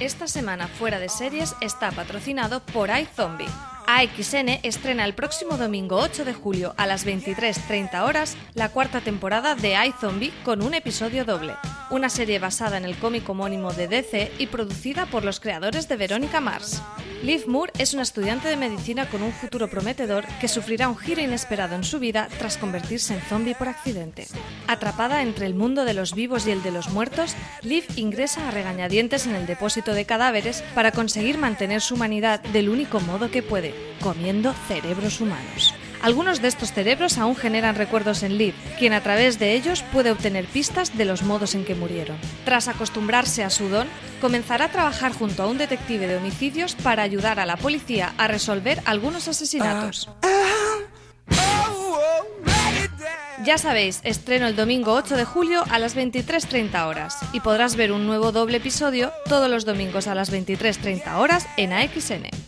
Esta semana fuera de series está patrocinado por iZombie. AXN estrena el próximo domingo 8 de julio a las 23.30 horas la cuarta temporada de iZombie con un episodio doble. Una serie basada en el cómic homónimo de DC y producida por los creadores de Verónica Mars. Liv Moore es una estudiante de medicina con un futuro prometedor que sufrirá un giro inesperado en su vida tras convertirse en zombie por accidente. Atrapada entre el mundo de los vivos y el de los muertos, Liv ingresa a regañadientes en el depósito de cadáveres para conseguir mantener su humanidad del único modo que puede, comiendo cerebros humanos. Algunos de estos cerebros aún generan recuerdos en Liv, quien a través de ellos puede obtener pistas de los modos en que murieron. Tras acostumbrarse a su don, comenzará a trabajar junto a un detective de homicidios para ayudar a la policía a resolver algunos asesinatos. Ya sabéis, estreno el domingo 8 de julio a las 23.30 horas y podrás ver un nuevo doble episodio todos los domingos a las 23.30 horas en AXN.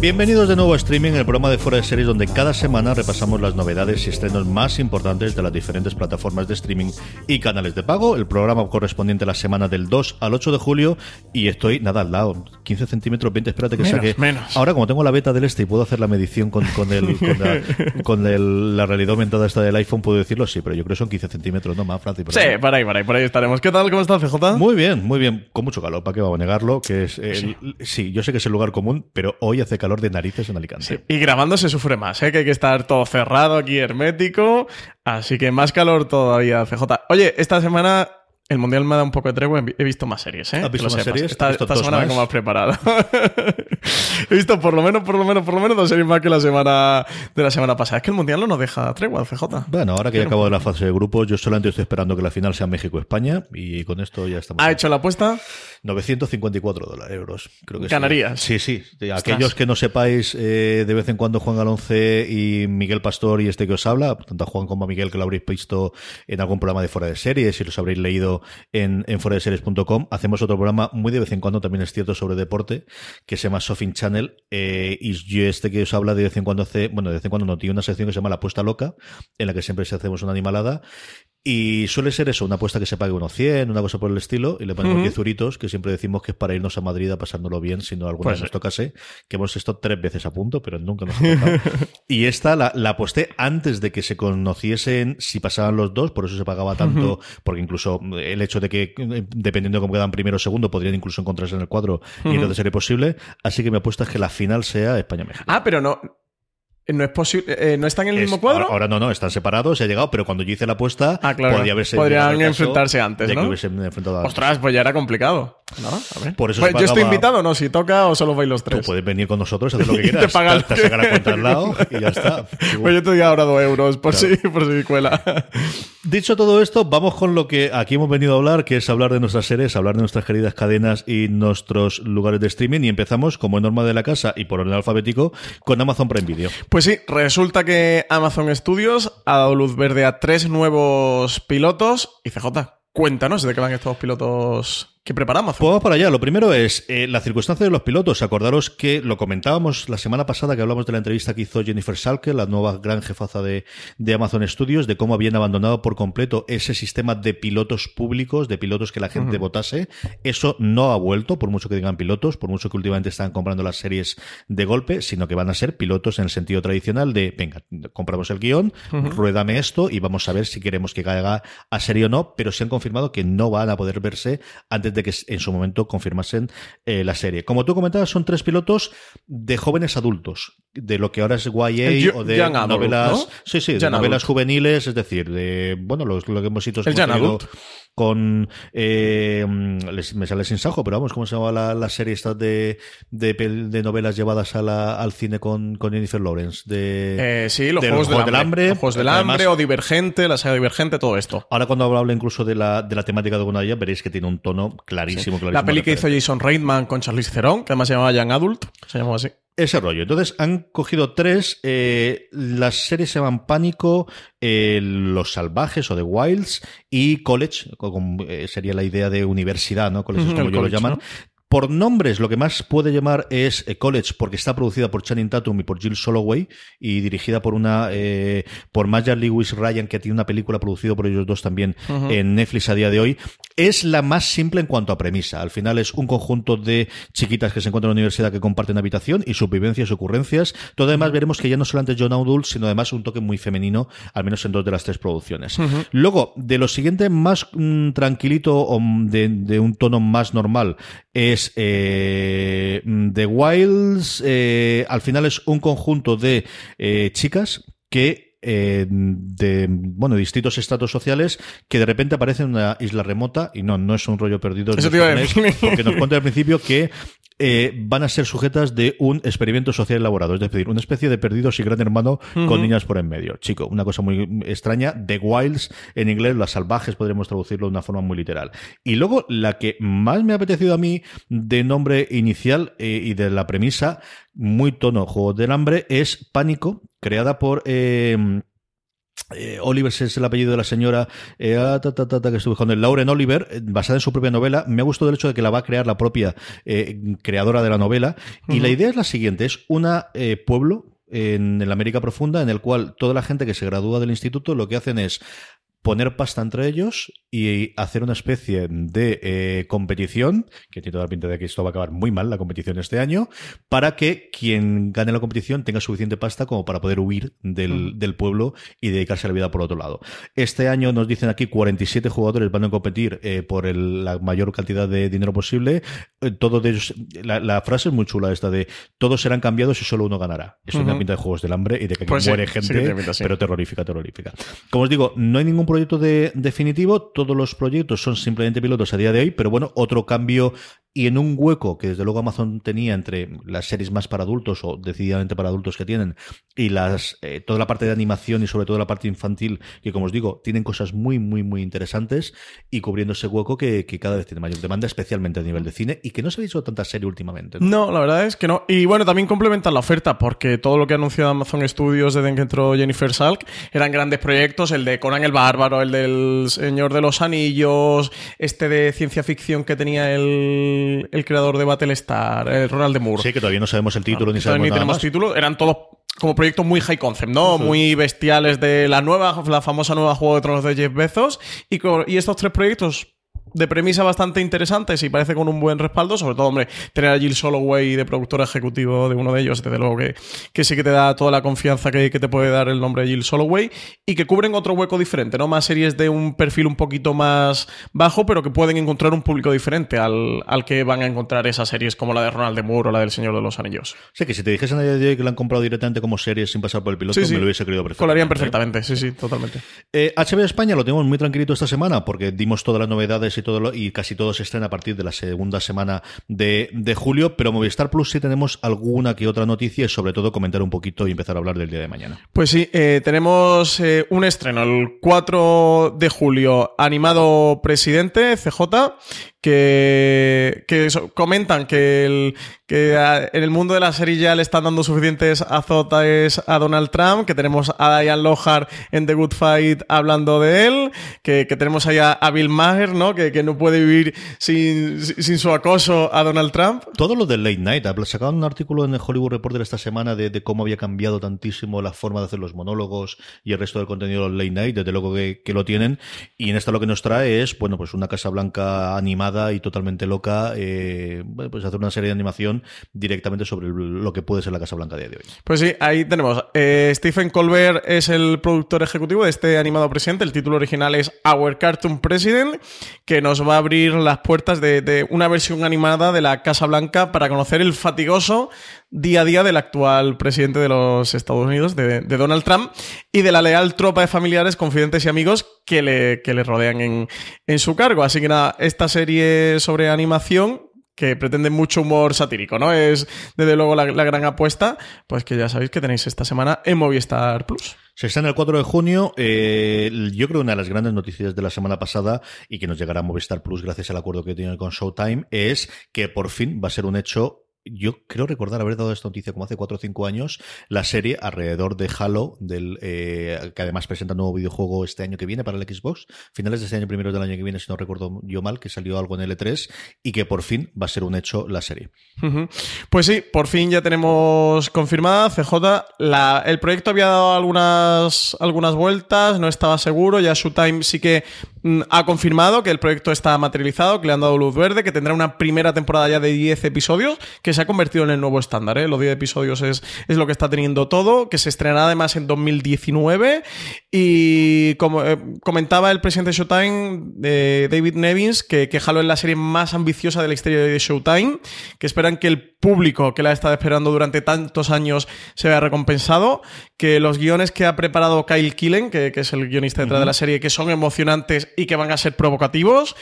Bienvenidos de nuevo a Streaming, el programa de Fuera de Series donde cada semana repasamos las novedades y estrenos más importantes de las diferentes plataformas de streaming y canales de pago. El programa correspondiente a la semana del 2 al 8 de julio y estoy, nada, al lado, 15 centímetros, 20, espérate que Menos, saque. menos. Ahora, como tengo la beta del este y puedo hacer la medición con, con, el, con, la, con el- la realidad aumentada esta del iPhone, puedo decirlo, sí, pero yo creo que son 15 centímetros, no más, Francis. Sí, por ahí, por ahí, por ahí estaremos. ¿Qué tal? ¿Cómo estás, CJ? Muy bien, muy bien. Con mucho calor, ¿para qué vamos a negarlo? Que es el- sí. yo sé que es el lugar común, pero hoy hace calor de narices en Alicante. Sí, Y grabando se sufre más, ¿eh? que hay que estar todo cerrado aquí, hermético. Así que más calor todavía, CJ. Oye, esta semana el Mundial me ha dado un poco de tregua. He vi- He visto más series, ¿eh? ¿Has visto más series? Esta, ¿Has visto esta dos semana más? vengo más preparado. He visto por lo menos, por lo menos, por lo menos dos series más que la semana de la semana pasada. Es que el Mundial no nos deja tregua, CJ. Bueno, ahora que ya acabo de la fase de grupos, yo solamente estoy esperando que la final sea México-España y con esto ya estamos. ¿Ha hecho la apuesta? 954 dólares, euros, creo que. ¿Ganarías? Sí, sí. Aquellos que no sepáis, eh, de vez en cuando Juan Galonce y Miguel Pastor y este que os habla, tanto a Juan como a Miguel que lo habréis visto en algún programa de Fuera de Series y los habréis leído en, en hacemos otro programa muy de vez en cuando, también es cierto, sobre deporte, que se llama Sofin Channel eh, y yo este que os habla de vez en cuando hace, bueno, de vez en cuando no, tiene una sección que se llama La Apuesta Loca, en la que siempre se hacemos una animalada y suele ser eso, una apuesta que se pague unos 100, una cosa por el estilo, y le ponemos Ujú. 10 euritos, que siempre decimos que es para irnos a Madrid a pasárnoslo bien, si no alguna Puede vez nos tocase, que hemos estado tres veces a punto, pero nunca nos ha tocado. y esta la, la aposté antes de que se conociesen si pasaban los dos, por eso se pagaba tanto, porque incluso el hecho de que, eh, dependiendo de cómo quedan primero o segundo, podrían incluso encontrarse en el cuadro, y entonces sería posible. Así que mi apuesta es que la final sea España-México. Ah, pero no. No es posible. eh, ¿No están en el Es- mismo cuadro? Ahora, ahora no, no, están separados, se ha llegado, pero cuando yo hice la apuesta, Ah, claro. podría haberse Podrían enfrentarse antes, de que ¿no? hubiesen enfrentado antes. Ostras, pues ya era complicado. ¿No? A ver. Por eso Pues yo estoy invitado, ¿no? Si toca o solo vais los Tú tres. puedes venir con nosotros, hacer lo que Y te quieras. pagan te, te lo que- saca la cuenta al lado y ya está. Pues yo te doy ahora dos euros por, si, por si cuela. Dicho todo esto, vamos con lo que aquí hemos venido a hablar, que es hablar de nuestras series, hablar de nuestras queridas cadenas y nuestros lugares de streaming. Y empezamos, como es norma de la casa y por orden alfabético, con Amazon Prime Video. Pues sí, resulta que Amazon Studios ha dado luz verde a tres nuevos pilotos. Y CJ, cuéntanos de qué van estos pilotos que preparamos. Pues vamos para allá. Lo primero es eh, la circunstancia de los pilotos. Acordaros que lo comentábamos la semana pasada que hablamos de la entrevista que hizo Jennifer Salke, la nueva gran jefaza de, de Amazon Studios, de cómo habían abandonado por completo ese sistema de pilotos públicos, de pilotos que la gente votase. Eso no ha vuelto, por mucho que digan pilotos, por mucho que últimamente están comprando las series de golpe, sino que van a ser pilotos en el sentido tradicional de, venga, compramos el guion, ruédame esto y vamos a ver si queremos que caiga a serie o no, pero se han confirmado que no van a poder verse antes de que en su momento confirmasen eh, la serie. Como tú comentabas, son tres pilotos de jóvenes adultos, de lo que ahora es YA o de novelas, sí, sí, de novelas juveniles, es decir, de bueno, lo, que hemos visto con eh, me sale sin sajo, pero vamos, ¿cómo se llama la, serie esta de, de, novelas llevadas a la, al cine con, con Jennifer Lawrence? De, eh, sí, los, juegos, del hambre, Los juegos del hambre o Divergente, la saga Divergente, todo esto. Ahora cuando hablo incluso de la, de la temática de alguna de ellas, veréis que tiene un tono clarísimo. clarísimo la peli que hizo Jason Reitman con Charlize Theron, que además se llamaba Young Adult, se llamó así. Ese rollo. Entonces han cogido tres. Eh, las series se llaman Pánico, eh, Los Salvajes o The Wilds y College, eh, sería la idea de universidad, ¿no? College es como yo lo llaman. Por nombres, lo que más puede llamar es eh, College, porque está producida por Channing Tatum y por Jill Soloway y dirigida por una eh, por Maya Lewis Ryan, que tiene una película producida por ellos dos también en Netflix a día de hoy. Es la más simple en cuanto a premisa. Al final es un conjunto de chiquitas que se encuentran en la universidad que comparten habitación y sus vivencias y ocurrencias. Todo además veremos que ya no solamente John Adult, sino además un toque muy femenino, al menos en dos de las tres producciones. Luego, de lo siguiente, más mm, tranquilito o de, de un tono más normal, es eh, The Wilds, eh, al final es un conjunto de eh, chicas que eh, de bueno distintos estados sociales que de repente aparecen en una isla remota y no no es un rollo perdido Eso te porque nos cuenta al principio que eh, van a ser sujetas de un experimento social elaborado, es decir, una especie de perdidos y gran hermano con niñas por en medio. Chico, una cosa muy extraña, The Wilds en inglés, las salvajes podríamos traducirlo de una forma muy literal. Y luego la que más me ha apetecido a mí de nombre inicial eh, y de la premisa, muy tono juego del hambre, es Pánico, creada por... Eh, eh, Oliver es el apellido de la señora eh, ah, que estuve Lauren Oliver, eh, basada en su propia novela. Me ha gustado el hecho de que la va a crear la propia creadora de la novela. Y la idea es la siguiente: es un pueblo en, la América Profunda en el cual toda la gente que se gradúa del instituto lo que hacen es poner pasta entre ellos y hacer una especie de eh, competición, que tiene toda la pinta de que esto va a acabar muy mal, la competición este año, para que quien gane la competición tenga suficiente pasta como para poder huir del, del pueblo y dedicarse a la vida por otro lado. Este año nos dicen aquí 47 jugadores van a competir eh, por la mayor cantidad de dinero posible. Eh, todos ellos, la, frase es muy chula esta de todos serán cambiados y solo uno ganará. Es una pinta de juegos del hambre y de que pues muere gente, pero terrorífica, terrorífica. Como os digo, no hay ningún proyecto de, definitivo, todos los proyectos son simplemente pilotos a día de hoy, pero bueno, otro cambio y en un hueco que desde luego Amazon tenía entre las series más para adultos o decididamente para adultos que tienen y las eh, toda la parte de animación y sobre todo la parte infantil que como os digo tienen cosas muy muy muy interesantes y cubriendo ese hueco que, cada vez tiene mayor demanda especialmente a nivel de cine y que no se ha visto tanta serie últimamente ¿no? la verdad es que no y bueno también complementan la oferta porque todo lo que ha anunciado Amazon Studios desde que entró Jennifer Salk eran grandes proyectos el de Conan el Bárbaro el del Señor de los Anillos este de ciencia ficción que tenía el el, creador de Battlestar, el Ronald de Moore. Sí, que todavía no sabemos el título ni sabemos nada tenemos título. Eran todos como proyectos muy high concept, ¿no? Muy bestiales de la nueva, la famosa nueva Juego de Tronos de Jeff Bezos. Y, y estos tres proyectos de premisa bastante interesante y parece con un buen respaldo, sobre todo, hombre, tener a Jill Soloway de productor ejecutivo de uno de ellos, desde luego que, que sí que te da toda la confianza que, te puede dar el nombre de Jill Soloway y que cubren otro hueco diferente, ¿no? Más series de un perfil un poquito más bajo, pero que pueden encontrar un público diferente al, al que van a encontrar esas series como la de Ronald de Moore o la del Señor de los Anillos. Sí, que si te dijesen a día de hoy que la han comprado directamente como series sin pasar por el piloto, me lo hubiese creído perfectamente. Colarían perfectamente, sí, sí, totalmente. Eh, HBO España lo tenemos muy tranquilito esta semana porque dimos todas las novedades y todo y casi todos estén a partir de la segunda semana de, julio, pero Movistar Plus sí tenemos alguna que otra noticia y sobre todo comentar un poquito y empezar a hablar del día de mañana. Pues sí, eh, tenemos eh, un estreno el 4 de julio, animado Presidente, CJ, que, que comentan que, el, que en el mundo de la serie ya le están dando suficientes azotes a Donald Trump, que tenemos a Diane Lohar en The Good Fight hablando de él, que, que tenemos ahí a, Bill Maher, ¿no? Que, que no puede vivir sin, sin su acoso a Donald Trump. Todo lo del late night. Sacaban un artículo en el Hollywood Reporter esta semana de, de, cómo había cambiado tantísimo la forma de hacer los monólogos y el resto del contenido de los late night, desde luego que, que lo tienen. Y en esta lo que nos trae es, bueno, pues una Casa Blanca animada y totalmente loca, eh, pues hacer una serie de animación directamente sobre lo que puede ser la Casa Blanca a día de hoy. Pues sí, ahí tenemos. Eh, Stephen Colbert es el productor ejecutivo de este animado presente. El título original es Our Cartoon President, que nos va a abrir las puertas de, una versión animada de la Casa Blanca para conocer el fatigoso día a día del actual presidente de los Estados Unidos, de, Donald Trump, y de la leal tropa de familiares, confidentes y amigos que le, que le rodean en, en su cargo. Así que nada, esta serie sobre animación que pretende mucho humor satírico, ¿no? Es desde luego la, gran apuesta, pues que ya sabéis que tenéis esta semana en Movistar Plus. Se está en el 4 de junio. Eh, yo creo que una de las grandes noticias de la semana pasada y que nos llegará a Movistar Plus gracias al acuerdo que tiene con Showtime es que por fin va a ser un hecho yo creo recordar haber dado esta noticia como hace 4 o 5 años, la serie alrededor de Halo, del, eh, que además presenta un nuevo videojuego este año que viene para el Xbox, finales de este año, primero del año que viene, si no recuerdo yo mal, que salió algo en L3 y que por fin va a ser un hecho la serie. Pues sí, por fin ya tenemos confirmada CJ. El proyecto había dado algunas, algunas vueltas, no estaba seguro, ya Showtime sí que ha confirmado que el proyecto está materializado, que le han dado luz verde, que tendrá una primera temporada ya de 10 episodios, que se ha convertido en el nuevo estándar. ¿eh? Los 10 episodios es, es, lo que está teniendo todo, que se estrenará además en 2019. Y como eh, comentaba el presidente de Showtime, eh, David Nevins, que, que Halo es la serie más ambiciosa de la historia de Showtime, que esperan que el público que la ha estado esperando durante tantos años se vea recompensado, que los guiones que ha preparado Kyle Killen, que, que es el guionista detrás uh -huh. de la serie, que son emocionantes y que van a ser provocativos,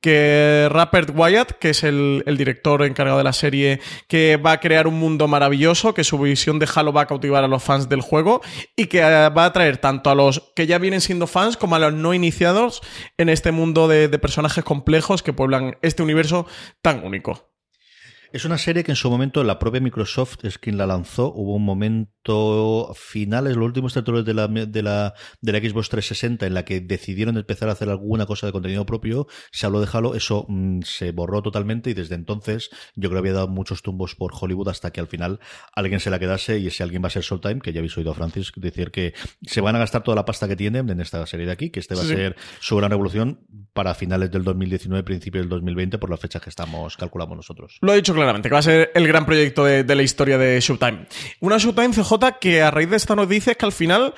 que Rupert Wyatt, que es el, director encargado de la serie, que va a crear un mundo maravilloso, que su visión de Halo va a cautivar a los fans del juego y que va a atraer tanto a los que ya vienen siendo fans como a los no iniciados en este mundo de personajes complejos que pueblan este universo tan único. Es una serie que en su momento la propia Microsoft es quien la lanzó. Hubo un momento finales, los últimos territorios de la, de la, de la Xbox 360 en la que decidieron empezar a hacer alguna cosa de contenido propio. Se habló de Halo, eso mmm, se borró totalmente y desde entonces yo creo que había dado muchos tumbos por Hollywood hasta que al final alguien se la quedase y ese alguien va a ser Showtime, que ya habéis oído a Francis decir que se van a gastar toda la pasta que tienen en esta serie de aquí, que este va sí. a ser su gran revolución para finales del 2019, principio del 2020, por las fechas que estamos calculamos nosotros. Lo he dicho claramente, que va a ser el gran proyecto de, la historia de Showtime. Una Showtime CJ que a raíz de esta noticia es que al final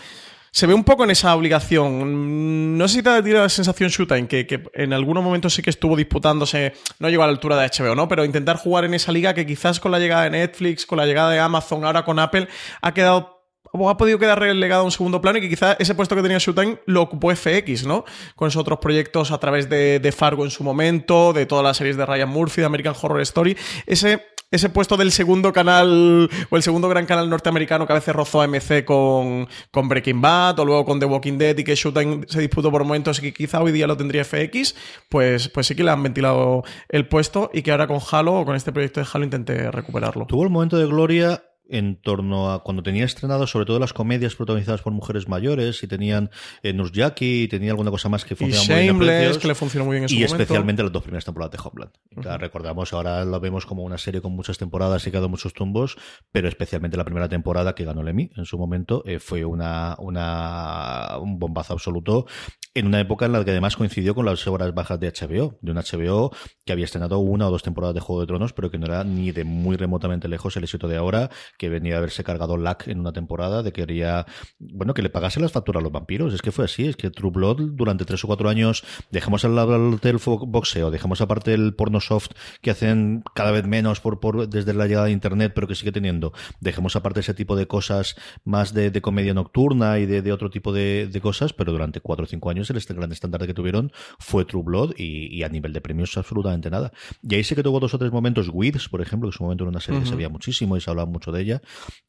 se ve un poco en esa obligación. No sé si te tirado la sensación Showtime, que, que, en algunos momentos sí que estuvo disputándose, no llegó a la altura de HBO, ¿no? Pero intentar jugar en esa liga que quizás con la llegada de Netflix, con la llegada de Amazon, ahora con Apple, ha quedado ha podido quedar relegado a un segundo plano y que quizá ese puesto que tenía Showtime lo ocupó FX, ¿no? Con esos otros proyectos a través de, de, Fargo en su momento, de todas las series de Ryan Murphy, de American Horror Story. Ese, ese puesto del segundo canal, o el segundo gran canal norteamericano que a veces rozó AMC con, con Breaking Bad, o luego con The Walking Dead, y que Showtime se disputó por momentos y que quizá hoy día lo tendría FX, pues, pues sí que le han ventilado el puesto y que ahora con Halo, o con este proyecto de Halo, intente recuperarlo. Tuvo el momento de gloria en torno a cuando tenía estrenado sobre todo las comedias protagonizadas por mujeres mayores y tenían eh, Nurse y tenía alguna cosa más que funcionaba muy bien precios, que le funcionó muy bien en su y momento. especialmente las dos primeras temporadas de Homeland uh -huh. recordamos ahora lo vemos como una serie con muchas temporadas y que ha dado muchos tumbos pero especialmente la primera temporada que ganó el Emmy en su momento eh, fue una, una un bombazo absoluto en una época en la que además coincidió con las horas bajas de HBO, de un HBO que había estrenado una o dos temporadas de Juego de Tronos, pero que no era ni de muy remotamente lejos el éxito de ahora, que venía a haberse cargado LAC en una temporada, de que quería, bueno, que le pagase las facturas a los vampiros. Es que fue así, es que True Blood durante tres o cuatro años dejamos al lado del boxeo, dejamos aparte el porno soft que hacen cada vez menos por, por desde la llegada de internet, pero que sigue teniendo. Dejemos aparte ese tipo de cosas más de, comedia nocturna y de, otro tipo de, cosas, pero durante cuatro o cinco años el este gran estándar que tuvieron fue True Blood y, y, a nivel de premios absolutamente nada. Y ahí sí que tuvo dos o tres momentos, Weeds, por ejemplo, que en su momento era una serie uh -huh. que se veía muchísimo y se hablaba mucho de ella,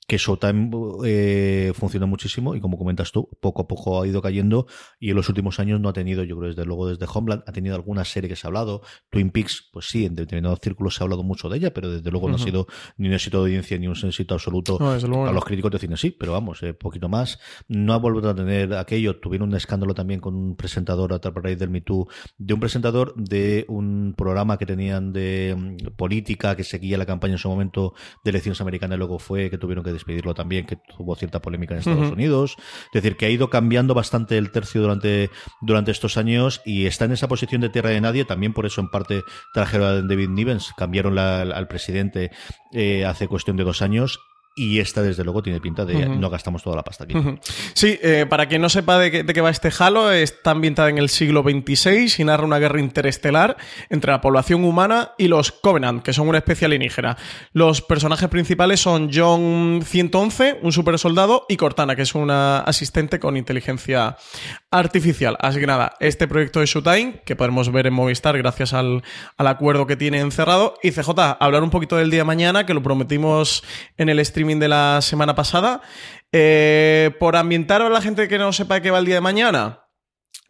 que Showtime eh, funcionó muchísimo y como comentas tú, poco a poco ha ido cayendo y en los últimos años no ha tenido, yo creo desde luego desde Homeland, ha tenido alguna serie que se ha hablado, Twin Peaks, pues sí, en determinados círculos se ha hablado mucho de ella, pero desde luego uh -huh. no ha sido ni un éxito de audiencia ni un éxito absoluto no, a los críticos de cine, sí, pero vamos, eh, poquito más. No ha vuelto a tener aquello, tuvieron un escándalo también con un presentador a raíz del Me Too, de un presentador de un programa que tenían de mm, política que seguía la campaña en su momento de elecciones americanas y luego fue que tuvieron que despedirlo también, que tuvo cierta polémica en Estados Unidos. Es decir, que ha ido cambiando bastante el tercio durante, durante estos años y está en esa posición de tierra de nadie, también por eso en parte trajeron a David Nivens, cambiaron al presidente eh, hace cuestión de dos años y esta, desde luego, tiene pinta de no gastamos toda la pasta aquí. Sí, eh, para quien no sepa de qué, va este Halo, está ambientada en el siglo XXVI y narra una guerra interestelar entre la población humana y los Covenant, que son una especie alienígena. Los personajes principales son John 111, un super soldado, y Cortana, que es una asistente con inteligencia artificial. Así que nada, este proyecto de Showtime, que podemos ver en Movistar gracias al, al acuerdo que tiene encerrado. Y CJ, hablar un poquito del día de mañana, que lo prometimos en el streaming de la semana pasada. Eh, por ambientar a la gente que no sepa qué va el día de mañana.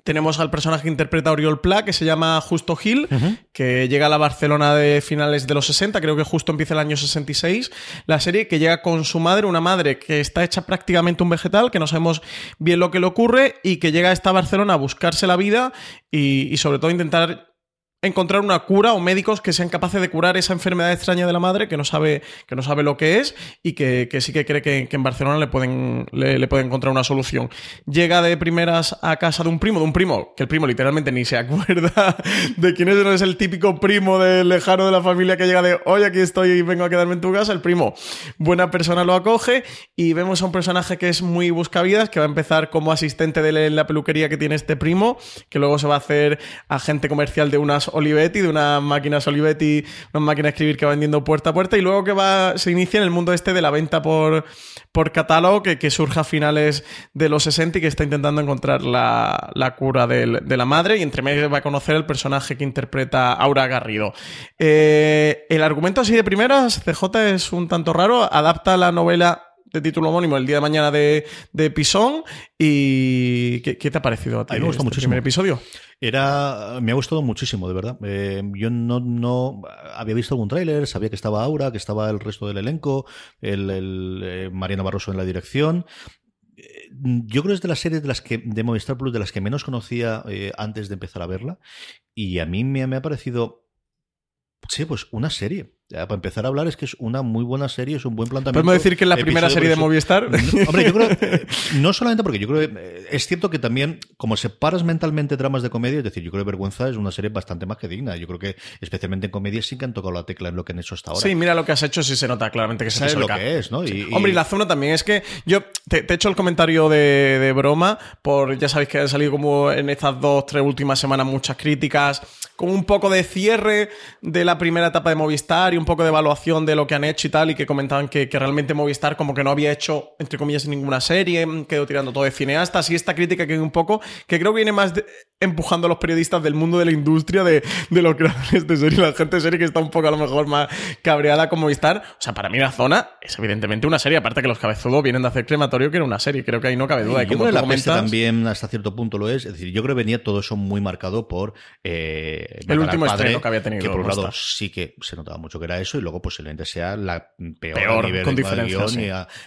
Tenemos al personaje que interpreta Oriol Pla, que se llama Justo Gil, que llega a la Barcelona de finales de los 60, creo que justo empieza el año 66. La serie que llega con su madre, una madre que está hecha prácticamente un vegetal, que no sabemos bien lo que le ocurre, y que llega a esta Barcelona a buscarse la vida y, y sobre todo intentar encontrar una cura o médicos que sean capaces de curar esa enfermedad extraña de la madre que no sabe, que no sabe lo que es y que, sí que cree que, en Barcelona le pueden, le, pueden encontrar una solución. Llega de primeras a casa de un primo, de un primo, que el primo literalmente ni se acuerda de quién es, no es el típico primo del lejano de la familia que llega de, hoy aquí estoy y vengo a quedarme en tu casa. El primo, buena persona, lo acoge y vemos a un personaje que es muy buscavidas, que va a empezar como asistente de la peluquería que tiene este primo, que luego se va a hacer agente comercial de unas Olivetti, de unas máquinas Olivetti, una máquina de escribir que va vendiendo puerta a puerta y luego que va, se inicia en el mundo este de la venta por, por catálogo que, que surge a finales de los 60 y que está intentando encontrar la, cura de la madre y entre medio va a conocer el personaje que interpreta Aura Garrido. Eh, el argumento así de primeras, CJ es un tanto raro, adapta la novela de título homónimo el día de mañana de, de Pisón. ¿Y qué, te ha parecido a ti? me gustó este muchísimo. primer episodio? Era, me ha gustado muchísimo, de verdad. Eh, yo no, no había visto algún tráiler, sabía que estaba Aura, que estaba el resto del elenco, el, el eh, Mariano Barroso en la dirección. Eh, yo creo que es de las series de las que de Movistar Plus de las que menos conocía antes de empezar a verla y a mí me, me ha parecido sí pues una serie para empezar a hablar, es que es una muy buena serie, es un buen planteamiento. ¿Podemos decir que es la primera serie de Movistar? No, hombre, yo creo, no solamente porque yo creo que eh, es cierto que también, como separas mentalmente dramas de comedia, es decir, yo creo que Vergüenza es una serie bastante más que digna. Yo creo que, especialmente en comedia, sí que han tocado la tecla en lo que han hecho hasta ahora. Sí, mira lo que has hecho, sí se nota claramente que se Sabes lo que es, ¿no? Y, Hombre, y la zona también es que yo te, he hecho el comentario de, de, broma, por ya sabéis que han salido como en estas dos, tres últimas semanas muchas críticas, con un poco de cierre de la primera etapa de Movistar y un poco de evaluación de lo que han hecho y tal, y que comentaban que, realmente Movistar como que no había hecho, entre comillas, ninguna serie, quedó tirando todo de cineastas, y esta crítica que un poco, que creo que viene más empujando a los periodistas del mundo de la industria, de, de los creadores de serie, la gente de serie que está un poco a lo mejor más cabreada con Movistar. O sea, para mí la zona es evidentemente una serie, aparte que los cabezudos vienen de hacer crematorio, que era una serie, creo que ahí no cabe duda. Y como la comentas, también hasta cierto punto lo es, es decir, yo creo que venía todo eso muy marcado por eh, el último estreno que había tenido. Que por un lado sí que se notaba mucho que era eso, y luego posiblemente sea la peor, a nivel con de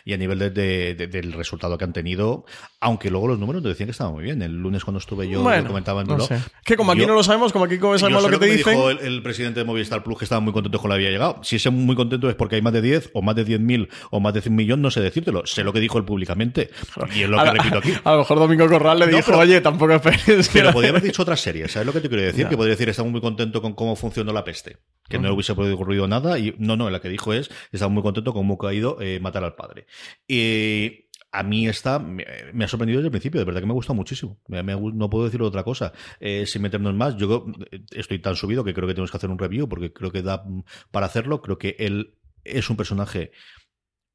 y, a, nivel de, del resultado que han tenido, aunque luego los números te decían que estaban muy bien. El lunes cuando estuve yo comentaba en no Que como aquí no lo sabemos, como aquí sabemos lo que te dicen. Dijo el, presidente de Movistar Plus que estaba muy contento con la había llegado. Si es muy contento es porque hay más de 10 o más de 10.000 o más de 100 millones, no sé decírtelo. Sé lo que dijo él públicamente. Y es lo que repito aquí. A lo mejor Domingo Corral le dijo, oye, tampoco esperes. Pero podría haber dicho otras series. ¿Sabes lo que te quiero decir? Que podría decir, estamos muy contento con cómo funcionó la peste. Que no hubiese ocurrido nada. Y no, no, la que dijo es, estaba muy contento con cómo ha ido eh, matar al padre. Y a mí esta me, ha sorprendido desde el principio, de verdad que me ha gustado muchísimo. no puedo decir otra cosa. Eh, sin meternos más, yo estoy tan subido que creo que tenemos que hacer un review porque creo que da para hacerlo. Creo que él es un personaje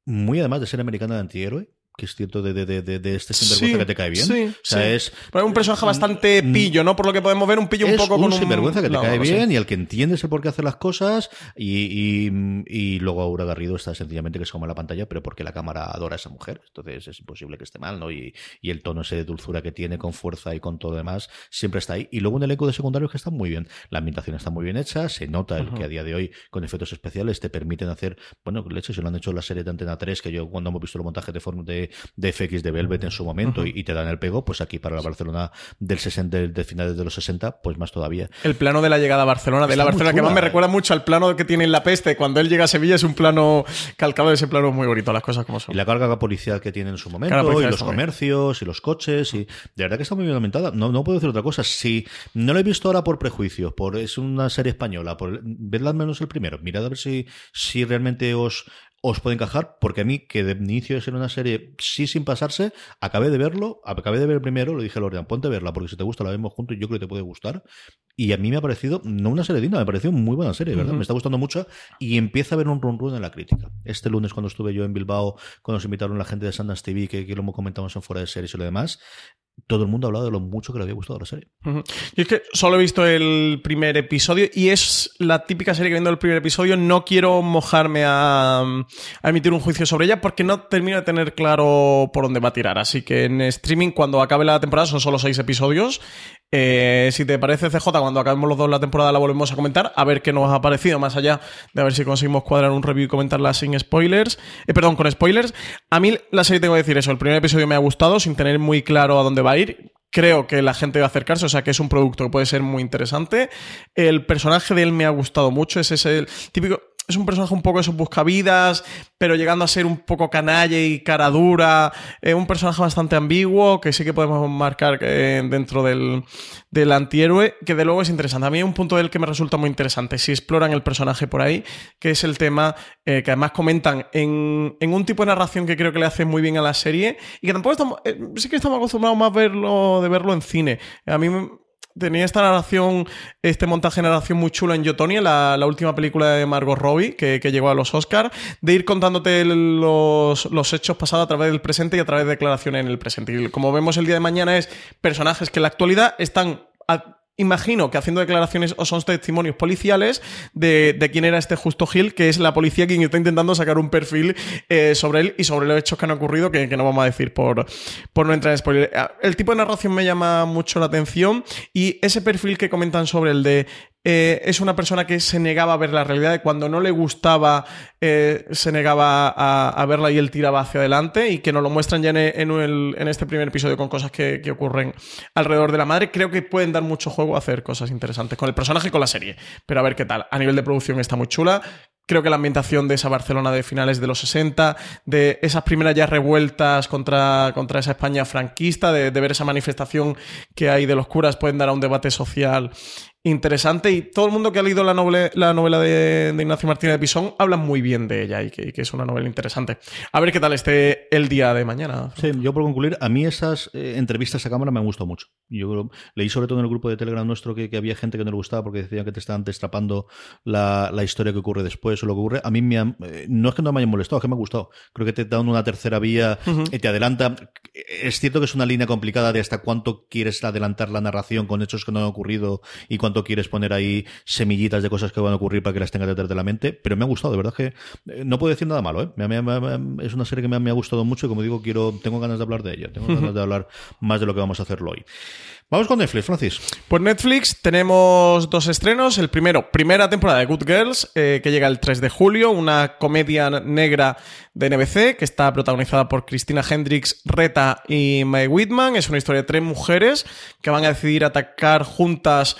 muy además de ser americano de antihéroe que es cierto de, de, de, de este sinvergüenza que te cae bien. Sí, o sea, es. un personaje bastante pillo, ¿no? Por lo que podemos ver, un pillo un poco un con un. sinvergüenza que te cae bien y al que entiendes el por qué hacer las cosas. Y, y, luego Aura Garrido está sencillamente que se come la pantalla, pero porque la cámara adora a esa mujer. Entonces es imposible que esté mal, ¿no? Y, y el tono ese de dulzura que tiene con fuerza y con todo demás siempre está ahí. Y luego un elenco de secundarios que está muy bien. La ambientación está muy bien hecha. Se nota el que a día de hoy, con efectos especiales, te permiten hacer. Bueno, leche, se lo han hecho en la serie de Antena 3, que yo cuando hemos visto los montajes de, de, de FX de Velvet en su momento y, te dan el pego, pues aquí para la Barcelona del 60, de, finales de los 60, pues más todavía. El plano de la llegada a Barcelona, de la Barcelona, que más me recuerda mucho al plano que tiene en La Peste, cuando él llega a Sevilla es un plano calcado de ese plano muy bonito, las cosas como son. Y la carga policial que tiene en su momento, y los comercios, y los coches, y de verdad que está muy bien aumentada. No, no puedo decir otra cosa. Si no lo he visto ahora por prejuicio, por es una serie española, por vedla al menos el primero, mirad a ver si, si realmente os os puede encajar, porque a mí, que de inicio de ser una serie, sí sin pasarse, acabé de verlo, acabé de ver primero, le dije a Lorian, ponte a verla, porque si te gusta la vemos juntos yo creo que te puede gustar. Y a mí me ha parecido, no una serie digna, me ha parecido muy buena serie, ¿verdad? Me está gustando mucho y empieza a haber un run run en la crítica. Este lunes cuando estuve yo en Bilbao, cuando nos invitaron la gente de Sundance TV, que, que lo comentamos en fuera de series y lo demás, todo el mundo ha hablado de lo mucho que le había gustado la serie. Y es que solo he visto el primer episodio y es la típica serie que viendo el primer episodio. No quiero mojarme a, a, emitir un juicio sobre ella porque no termino de tener claro por dónde va a tirar. Así que en streaming, cuando acabe la temporada, son solo seis episodios. Eh, si te parece, CJ, cuando acabemos los dos la temporada la volvemos a comentar, a ver qué nos ha parecido, más allá de a ver si conseguimos cuadrar un review y comentarla sin spoilers. Eh, perdón, con spoilers. A mí la serie tengo que decir eso, el primer episodio me ha gustado, sin tener muy claro a dónde va a ir. Creo que la gente va a acercarse, o sea que es un producto que puede ser muy interesante. El personaje de él me ha gustado mucho, es ese el típico es un personaje un poco de buscavidas, pero llegando a ser un poco canalla y cara dura. Es un personaje bastante ambiguo, que sí que podemos marcar eh, dentro del, del, antihéroe, que de luego es interesante. A mí hay un punto del que me resulta muy interesante, si exploran el personaje por ahí, que es el tema eh, que además comentan en, en, un tipo de narración que creo que le hace muy bien a la serie, y que tampoco estamos, eh, sí que estamos acostumbrados más verlo, de verlo en cine. A mí tenía esta narración, este montaje de narración muy chulo en Yotonia, la, la última película de Margot Robbie, que, llegó a los Oscars, de ir contándote los, los, hechos pasados a través del presente y a través de declaraciones en el presente. Y como vemos el día de mañana es personajes que en la actualidad están imagino que haciendo declaraciones o son testimonios policiales de, de, quién era este Justo Gil, que es la policía quien está intentando sacar un perfil eh, sobre él y sobre los hechos que han ocurrido, que, no vamos a decir por, por no entrar en spoiler. Ah, el tipo de narración me llama mucho la atención y ese perfil que comentan sobre el de eh, es una persona que se negaba a ver la realidad cuando no le gustaba eh, se negaba a, verla y él tiraba hacia adelante y que nos lo muestran ya en, este primer episodio con cosas que, ocurren alrededor de la madre. Creo que pueden dar mucho juego a hacer cosas interesantes con el personaje y con la serie. Pero a ver qué tal. A nivel de producción está muy chula. Creo que la ambientación de esa Barcelona de finales de los 60, de esas primeras ya revueltas contra, contra esa España franquista, de, de ver esa manifestación que hay de los curas, pueden dar a un debate social interesante y todo el mundo que ha leído la novela, la novela de, Ignacio Martínez de Pisón habla muy bien de ella y que, es una novela interesante. A ver qué tal esté el día de mañana. Sí, yo por concluir, a mí esas eh, entrevistas a cámara me han gustado mucho. Yo leí sobre todo en el grupo de Telegram nuestro que, había gente que no le gustaba porque decían que te estaban destrapando la, historia que ocurre después o lo que ocurre. A mí me eh, no es que no me haya molestado, es que me ha gustado. Creo que te dan una tercera vía y te adelanta. Es cierto que es una línea complicada de hasta cuánto quieres adelantar la narración con hechos que no han ocurrido y cuánto quieres poner ahí semillitas de cosas que van a ocurrir para que las tengas detrás de la mente, pero me ha gustado, de verdad que eh, no puedo decir nada malo, ¿eh? es una serie que me ha, gustado mucho y como digo, quiero, tengo ganas de hablar de ella, tengo ganas de hablar más de lo que vamos a hacerlo hoy. Vamos con Netflix, Francis. Pues Netflix tenemos dos estrenos. El primero, primera temporada de Good Girls, eh, que llega el 3 de julio, una comedia negra de NBC que está protagonizada por Christina Hendricks, Reta y Mae Whitman. Es una historia de tres mujeres que van a decidir atacar juntas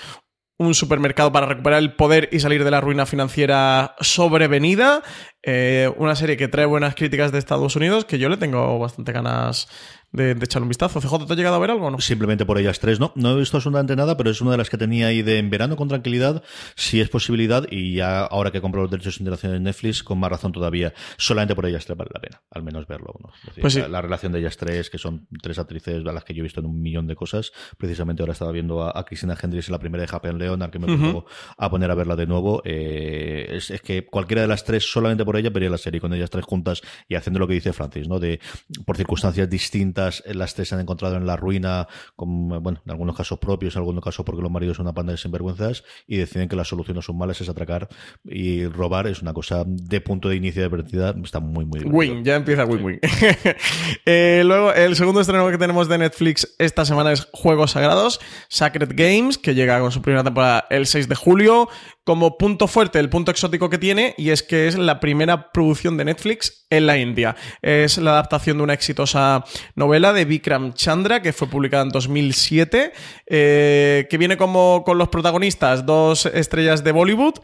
un supermercado para recuperar el poder y salir de la ruina financiera sobrevenida. Eh, una serie que trae buenas críticas de Estados Unidos, que yo le tengo bastante ganas de, echar un vistazo. CJ, ¿te ha llegado a ver algo o no? Simplemente por ellas tres, no. No he visto absolutamente nada, pero es una de las que tenía ahí de en verano con tranquilidad, si es posibilidad, y ya ahora que compro los derechos de interacción en Netflix, con más razón todavía, solamente por ellas tres vale la pena, al menos verlo. ¿no? pues la, relación de ellas tres, que son tres actrices a las que yo he visto en un millón de cosas, precisamente ahora estaba viendo a, Cristina Hendricks en la primera de Happy Leonard, que me pongo a poner a verla de nuevo. Eh, es, es, que cualquiera de las tres, solamente por ella, vería la serie con ellas tres juntas y haciendo lo que dice Francis, ¿no? De, por circunstancias distintas las tres se han encontrado en la ruina, con, bueno, en algunos casos propios, en algunos casos porque los maridos son una panda de sinvergüenzas y deciden que la solución no son malas, es atracar y robar. Es una cosa de punto de inicio de partida, está muy, muy bien. Win, ya empieza win, win. Eh, luego, el segundo estreno que tenemos de Netflix esta semana es Juegos Sagrados, Sacred Games, que llega con su primera temporada el 6 de julio como punto fuerte el punto exótico que tiene y es que es la primera producción de Netflix en la India. Es la adaptación de una exitosa novela de Vikram Chandra que fue publicada en 2007, eh, que viene como con los protagonistas dos estrellas de Bollywood,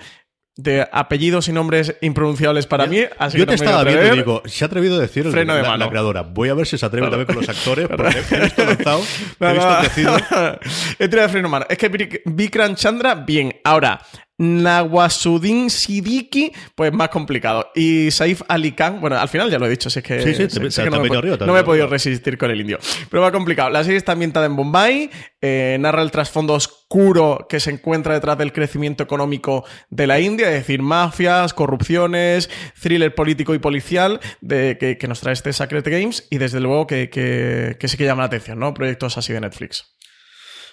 de apellidos y nombres impronunciables para mí. Así Yo que te no estaba viendo y digo, se ha atrevido a decir el- Freno de la, mano. la creadora. Voy a ver si se atreve también con los actores, porque he visto lanzado, he Nada, visto crecido. He tirado de freno mano. Es que Vik- Vikram Chandra, bien. Ahora, Nawasuddin Siddiqui, pues más complicado. Y Saif Ali Khan, bueno, al final ya lo he dicho, si es que, Sí, sí, sé- te- sé te- que no, me, he arriba, no me podido resistir con el indio. Pero va complicado. La serie está ambientada en Bombay, eh, narra el trasfondo oscuro que se encuentra detrás del crecimiento económico de la India, es decir, mafias, corrupciones, thriller político y policial de, que, que nos trae este Sacred Games y desde luego que, que, que sí que llama la atención, ¿no? Proyectos así de Netflix.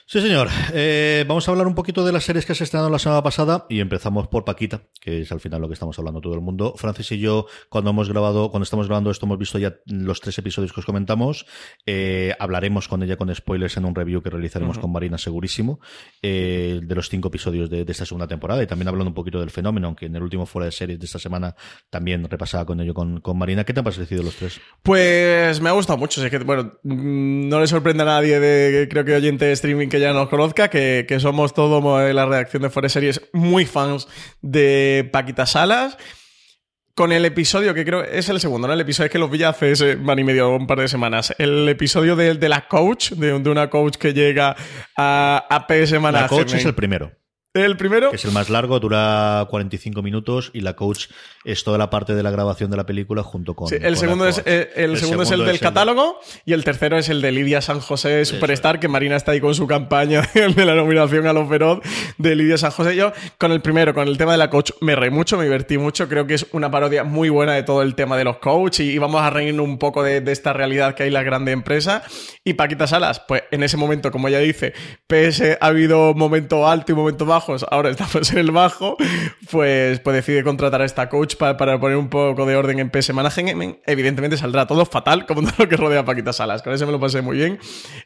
Sí, señor. Eh, vamos a hablar un poquito de las series que se estrenaron la semana pasada y empezamos por Paquita, que es al final lo que estamos hablando todo el mundo. Francis y yo, cuando hemos grabado, cuando estamos grabando esto, hemos visto ya los tres episodios que os comentamos. Eh, hablaremos con ella con spoilers en un review que realizaremos con Marina segurísimo eh, de los cinco episodios de, de esta segunda temporada y también hablando un poquito del fenómeno, aunque en el último fuera de series de esta semana también repasaba con ello con, con Marina. ¿Qué te han parecido los tres? Pues me ha gustado mucho. Es que, bueno, mm, no le sorprende a nadie de, creo que oyente de streaming que ya nos conozca, que, que somos todo eh, la redacción de Fuera muy fans de Paquita Salas. Con el episodio, que creo es el segundo, ¿no? El episodio es que los vi hace ese man y medio, un par de semanas. El episodio de, de la coach, de, de una coach que llega a, a PS La Management. coach es el primero. ¿El primero? que es el más largo, dura 45 minutos y la coach es toda la parte de la grabación de la película junto con. Sí, con el la segundo, es, coach. eh, el segundo es el del catálogo y el tercero es el de Lidia San José Superstar, que Marina está ahí con su campaña de la nominación a los Feroz de Lidia San José. Yo, con el primero, con el tema de la coach, me reí mucho, me divertí mucho. Creo que es una parodia muy buena de todo el tema de los coach y, y vamos a reírnos un poco de, de esta realidad que hay en la grande empresa. Y Paquita Salas, pues en ese momento, como ella dice, PS ha habido momento alto y momentos ahora estamos en el bajo, pues, pues decide contratar a esta coach para, para poner un poco de orden en PS Management. Evidentemente saldrá todo fatal, como todo lo que rodea a Paquita Salas. Con ese me lo pasé muy bien.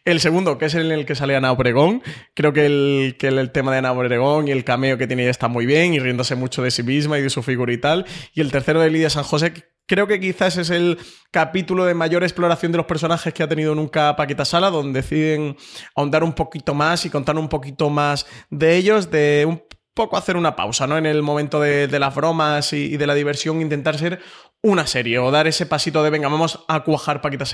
El segundo, que es el en el que sale Ana Obregón, creo que el, que el tema de Ana Obregón y el cameo que tiene ella está muy bien y riéndose mucho de sí misma y de su figura y tal. Y el tercero de Lidia San José, Creo que quizás es el capítulo de mayor exploración de los personajes que ha tenido nunca Paquita Sala, donde deciden ahondar un poquito más y contar un poquito más de ellos, de un poco hacer una pausa, ¿no? En el momento de, las bromas y, de la diversión, intentar ser una serie o dar ese pasito de, venga, vamos a cuajar Paquita,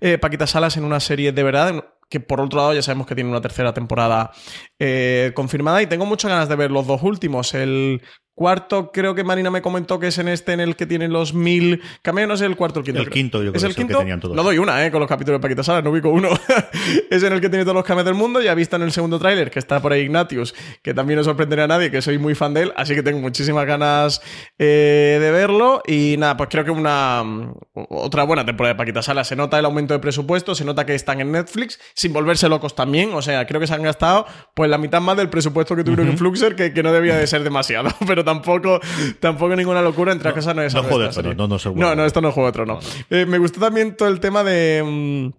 eh, Salas en una serie de verdad, que por otro lado ya sabemos que tiene una tercera temporada eh, confirmada y tengo muchas ganas de ver los dos últimos. El cuarto, creo que Marina me comentó que es en este en el que tienen los mil cameos, no es el cuarto o el quinto. El creo. quinto, yo creo ¿Es que el quinto? que tenían todos. No doy una, ¿eh? Con los capítulos de Paquita Salas, no ubico uno. es en el que tiene todos los cameos del mundo. Ya he visto en el segundo tráiler que está por ahí Ignatius, que también no sorprenderá a nadie, que soy muy fan de él, así que tengo muchísimas ganas eh, de verlo. Y nada, pues creo que una otra buena temporada de Paquita Salas. Se nota el aumento de presupuesto, se nota que están en Netflix, sin volverse locos también. O sea, creo que se han gastado pues la mitad más del presupuesto que tuvieron en Fluxer, que, que, no debía de ser demasiado, pero tampoco, tampoco ninguna locura. Entre las cosas no es No serie. no, no no, no, de esto no es Juego de Tronos. Eh, me gustó también todo el tema de.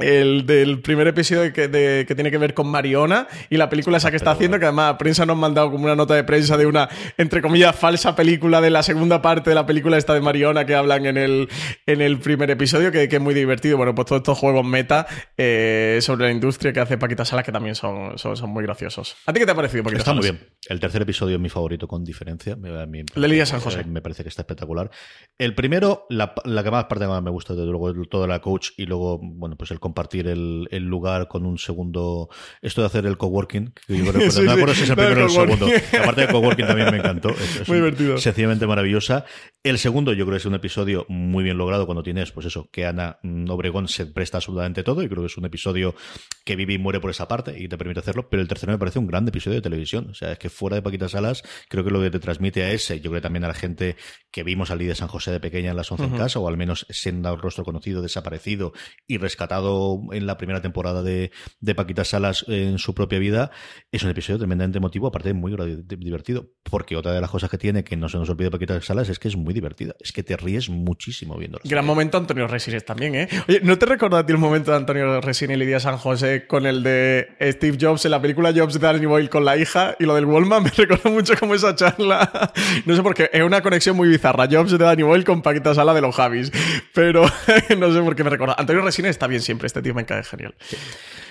El del primer episodio que, de, que, tiene que ver con Mariona y la película esa que está haciendo, que además prensa nos han mandado como una nota de prensa de una, entre comillas, falsa película de la segunda parte de la película esta de Mariona que hablan en el, en el primer episodio, que, que es muy divertido. Bueno, pues todos estos juegos meta eh, sobre la industria que hace Paquita Salas, que también son, son, son, muy graciosos. ¿A ti qué te ha parecido, Paquita Está Salas? muy bien. El tercer episodio es mi favorito con diferencia. A mí, el de Lidia San José. Me parece que está espectacular. El primero, la, la que más parte más me gusta, desde luego, toda la coach y luego, bueno, pues el compartir el, el lugar con un segundo. Esto de hacer el coworking, que yo Sí, no me sí. acuerdo si es el primero o el segundo. La parte del coworking también me encantó. Es, es Muy un- divertido. Sencillamente maravillosa. El segundo, yo creo que es un episodio muy bien logrado cuando tienes, pues eso, que Ana Obregón se presta absolutamente todo y creo que es un episodio que vive y muere por esa parte y te permite hacerlo. Pero el tercero me parece un gran episodio de televisión. O sea, es que fuera de Paquita Salas, creo que lo que te transmite a ese, yo creo que también a la gente que vimos al día de San José de pequeña en las 11 en casa, o al menos siendo el rostro conocido, desaparecido y rescatado en la primera temporada de, de Paquita Salas en su propia vida, es un episodio tremendamente emotivo, aparte muy divertido. Porque otra de las cosas que tiene, que no se nos olvide Paquita Salas, es que es muy divertida. Es que te ríes muchísimo viéndola. Gran momento Antonio Resines también, ¿eh? Oye, ¿no te recuerdas a ti el momento de Antonio Resines y Lidia San José con el de Steve Jobs en la película Jobs de Danny Boyle con la hija y lo del Goldman me recuerda mucho como esa charla. No sé por qué, es una conexión muy bizarra. Jobs de Danny Boyle con Paquita Sala de los Javis. Pero no sé por qué me recuerda. Antonio Resines está bien siempre, este tío me cae genial.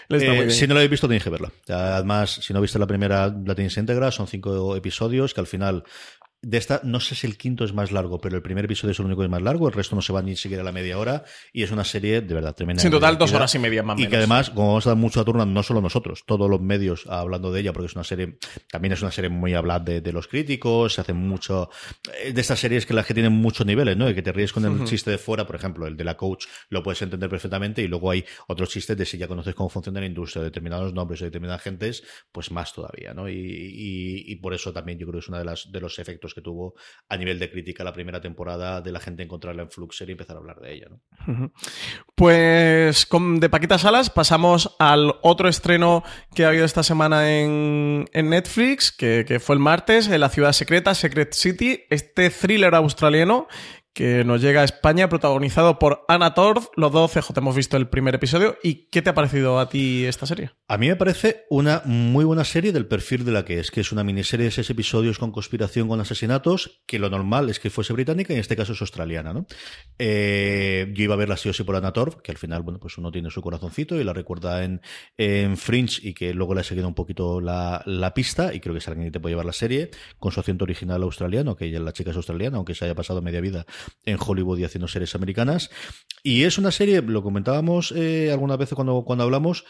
Eh, si no lo habéis visto, tenéis que verla. Además, si no viste la primera, la tenéis íntegra. Son cinco episodios que al final de esta, no sé si el quinto es más largo, pero el primer episodio es el único que es más largo, el resto no se va ni siquiera a la media hora y es una serie de verdad tremenda. en total dos horas y media más Y que además, como vamos a dar mucho a turno, no solo nosotros, todos los medios hablando de ella, porque es una serie, también es una serie muy hablada de, los críticos, se hace mucho, eh, de estas series que las que tienen muchos niveles, ¿no? Y que te ríes con el chiste de fuera, por ejemplo, el de la coach, lo puedes entender perfectamente y luego hay otros chistes de si ya conoces cómo funciona la industria, determinados nombres o determinadas gentes, pues más todavía, ¿no? Y, por eso también yo creo que es uno de, las, de los efectos que tuvo a nivel de crítica la primera temporada de la gente encontrarla en Fluxer y empezar a hablar de ella. ¿no? Pues con, de Paquita Salas pasamos al otro estreno que ha habido esta semana en, Netflix, que, que, fue el martes, en La Ciudad Secreta, Secret City, este thriller australiano que nos llega a España, protagonizado por Anna Torv. Los dos CJ hemos visto el primer episodio. ¿Y qué te ha parecido a ti esta serie? A mí me parece una muy buena serie del perfil de la que es, que es una miniserie de seis episodios con conspiración, con asesinatos, que lo normal es que fuese británica y en este caso es australiana, ¿no? Eh, yo iba a verla sí o sí por Anna Torv, que al final, bueno, pues uno tiene su corazoncito y la recuerda en, en Fringe y que luego le ha seguido un poquito la, pista y creo que es alguien que te puede llevar la serie con su acento original australiano, que ella, la chica es australiana, aunque se haya pasado media vida en Hollywood y haciendo series americanas. Y es una serie, lo comentábamos eh, algunas veces cuando, cuando hablamos,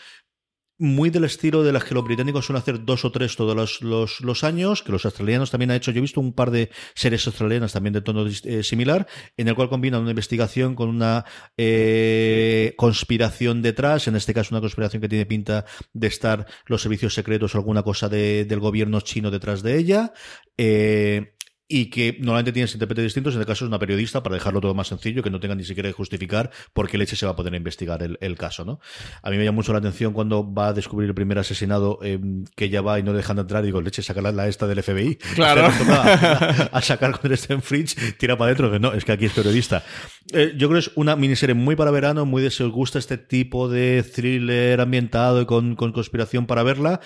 muy del estilo de las que los británicos suelen hacer dos o tres todos los, los, años, que los australianos también han hecho. Yo he visto un par de series australianas también de tono eh, similar, en el cual combinan una investigación con una eh, conspiración detrás, en este caso una conspiración que tiene pinta de estar los servicios secretos o alguna cosa del gobierno chino detrás de ella. Eh, y que normalmente tienes intérpretes distintos, en el caso es una periodista, para dejarlo todo más sencillo, que no tenga ni siquiera que justificar por qué leche se va a poder investigar el, caso, ¿no? A mí me llama mucho la atención cuando va a descubrir el primer asesinado eh, que ella va y no dejan de entrar y digo, leche, saca la, esta del FBI. Claro. A, sacar con el Sten Fridge, tira para adentro, que no, es que aquí es periodista. Eh, yo creo que es una miniserie muy para verano, muy de si os gusta este tipo de thriller ambientado y con, con conspiración para verla,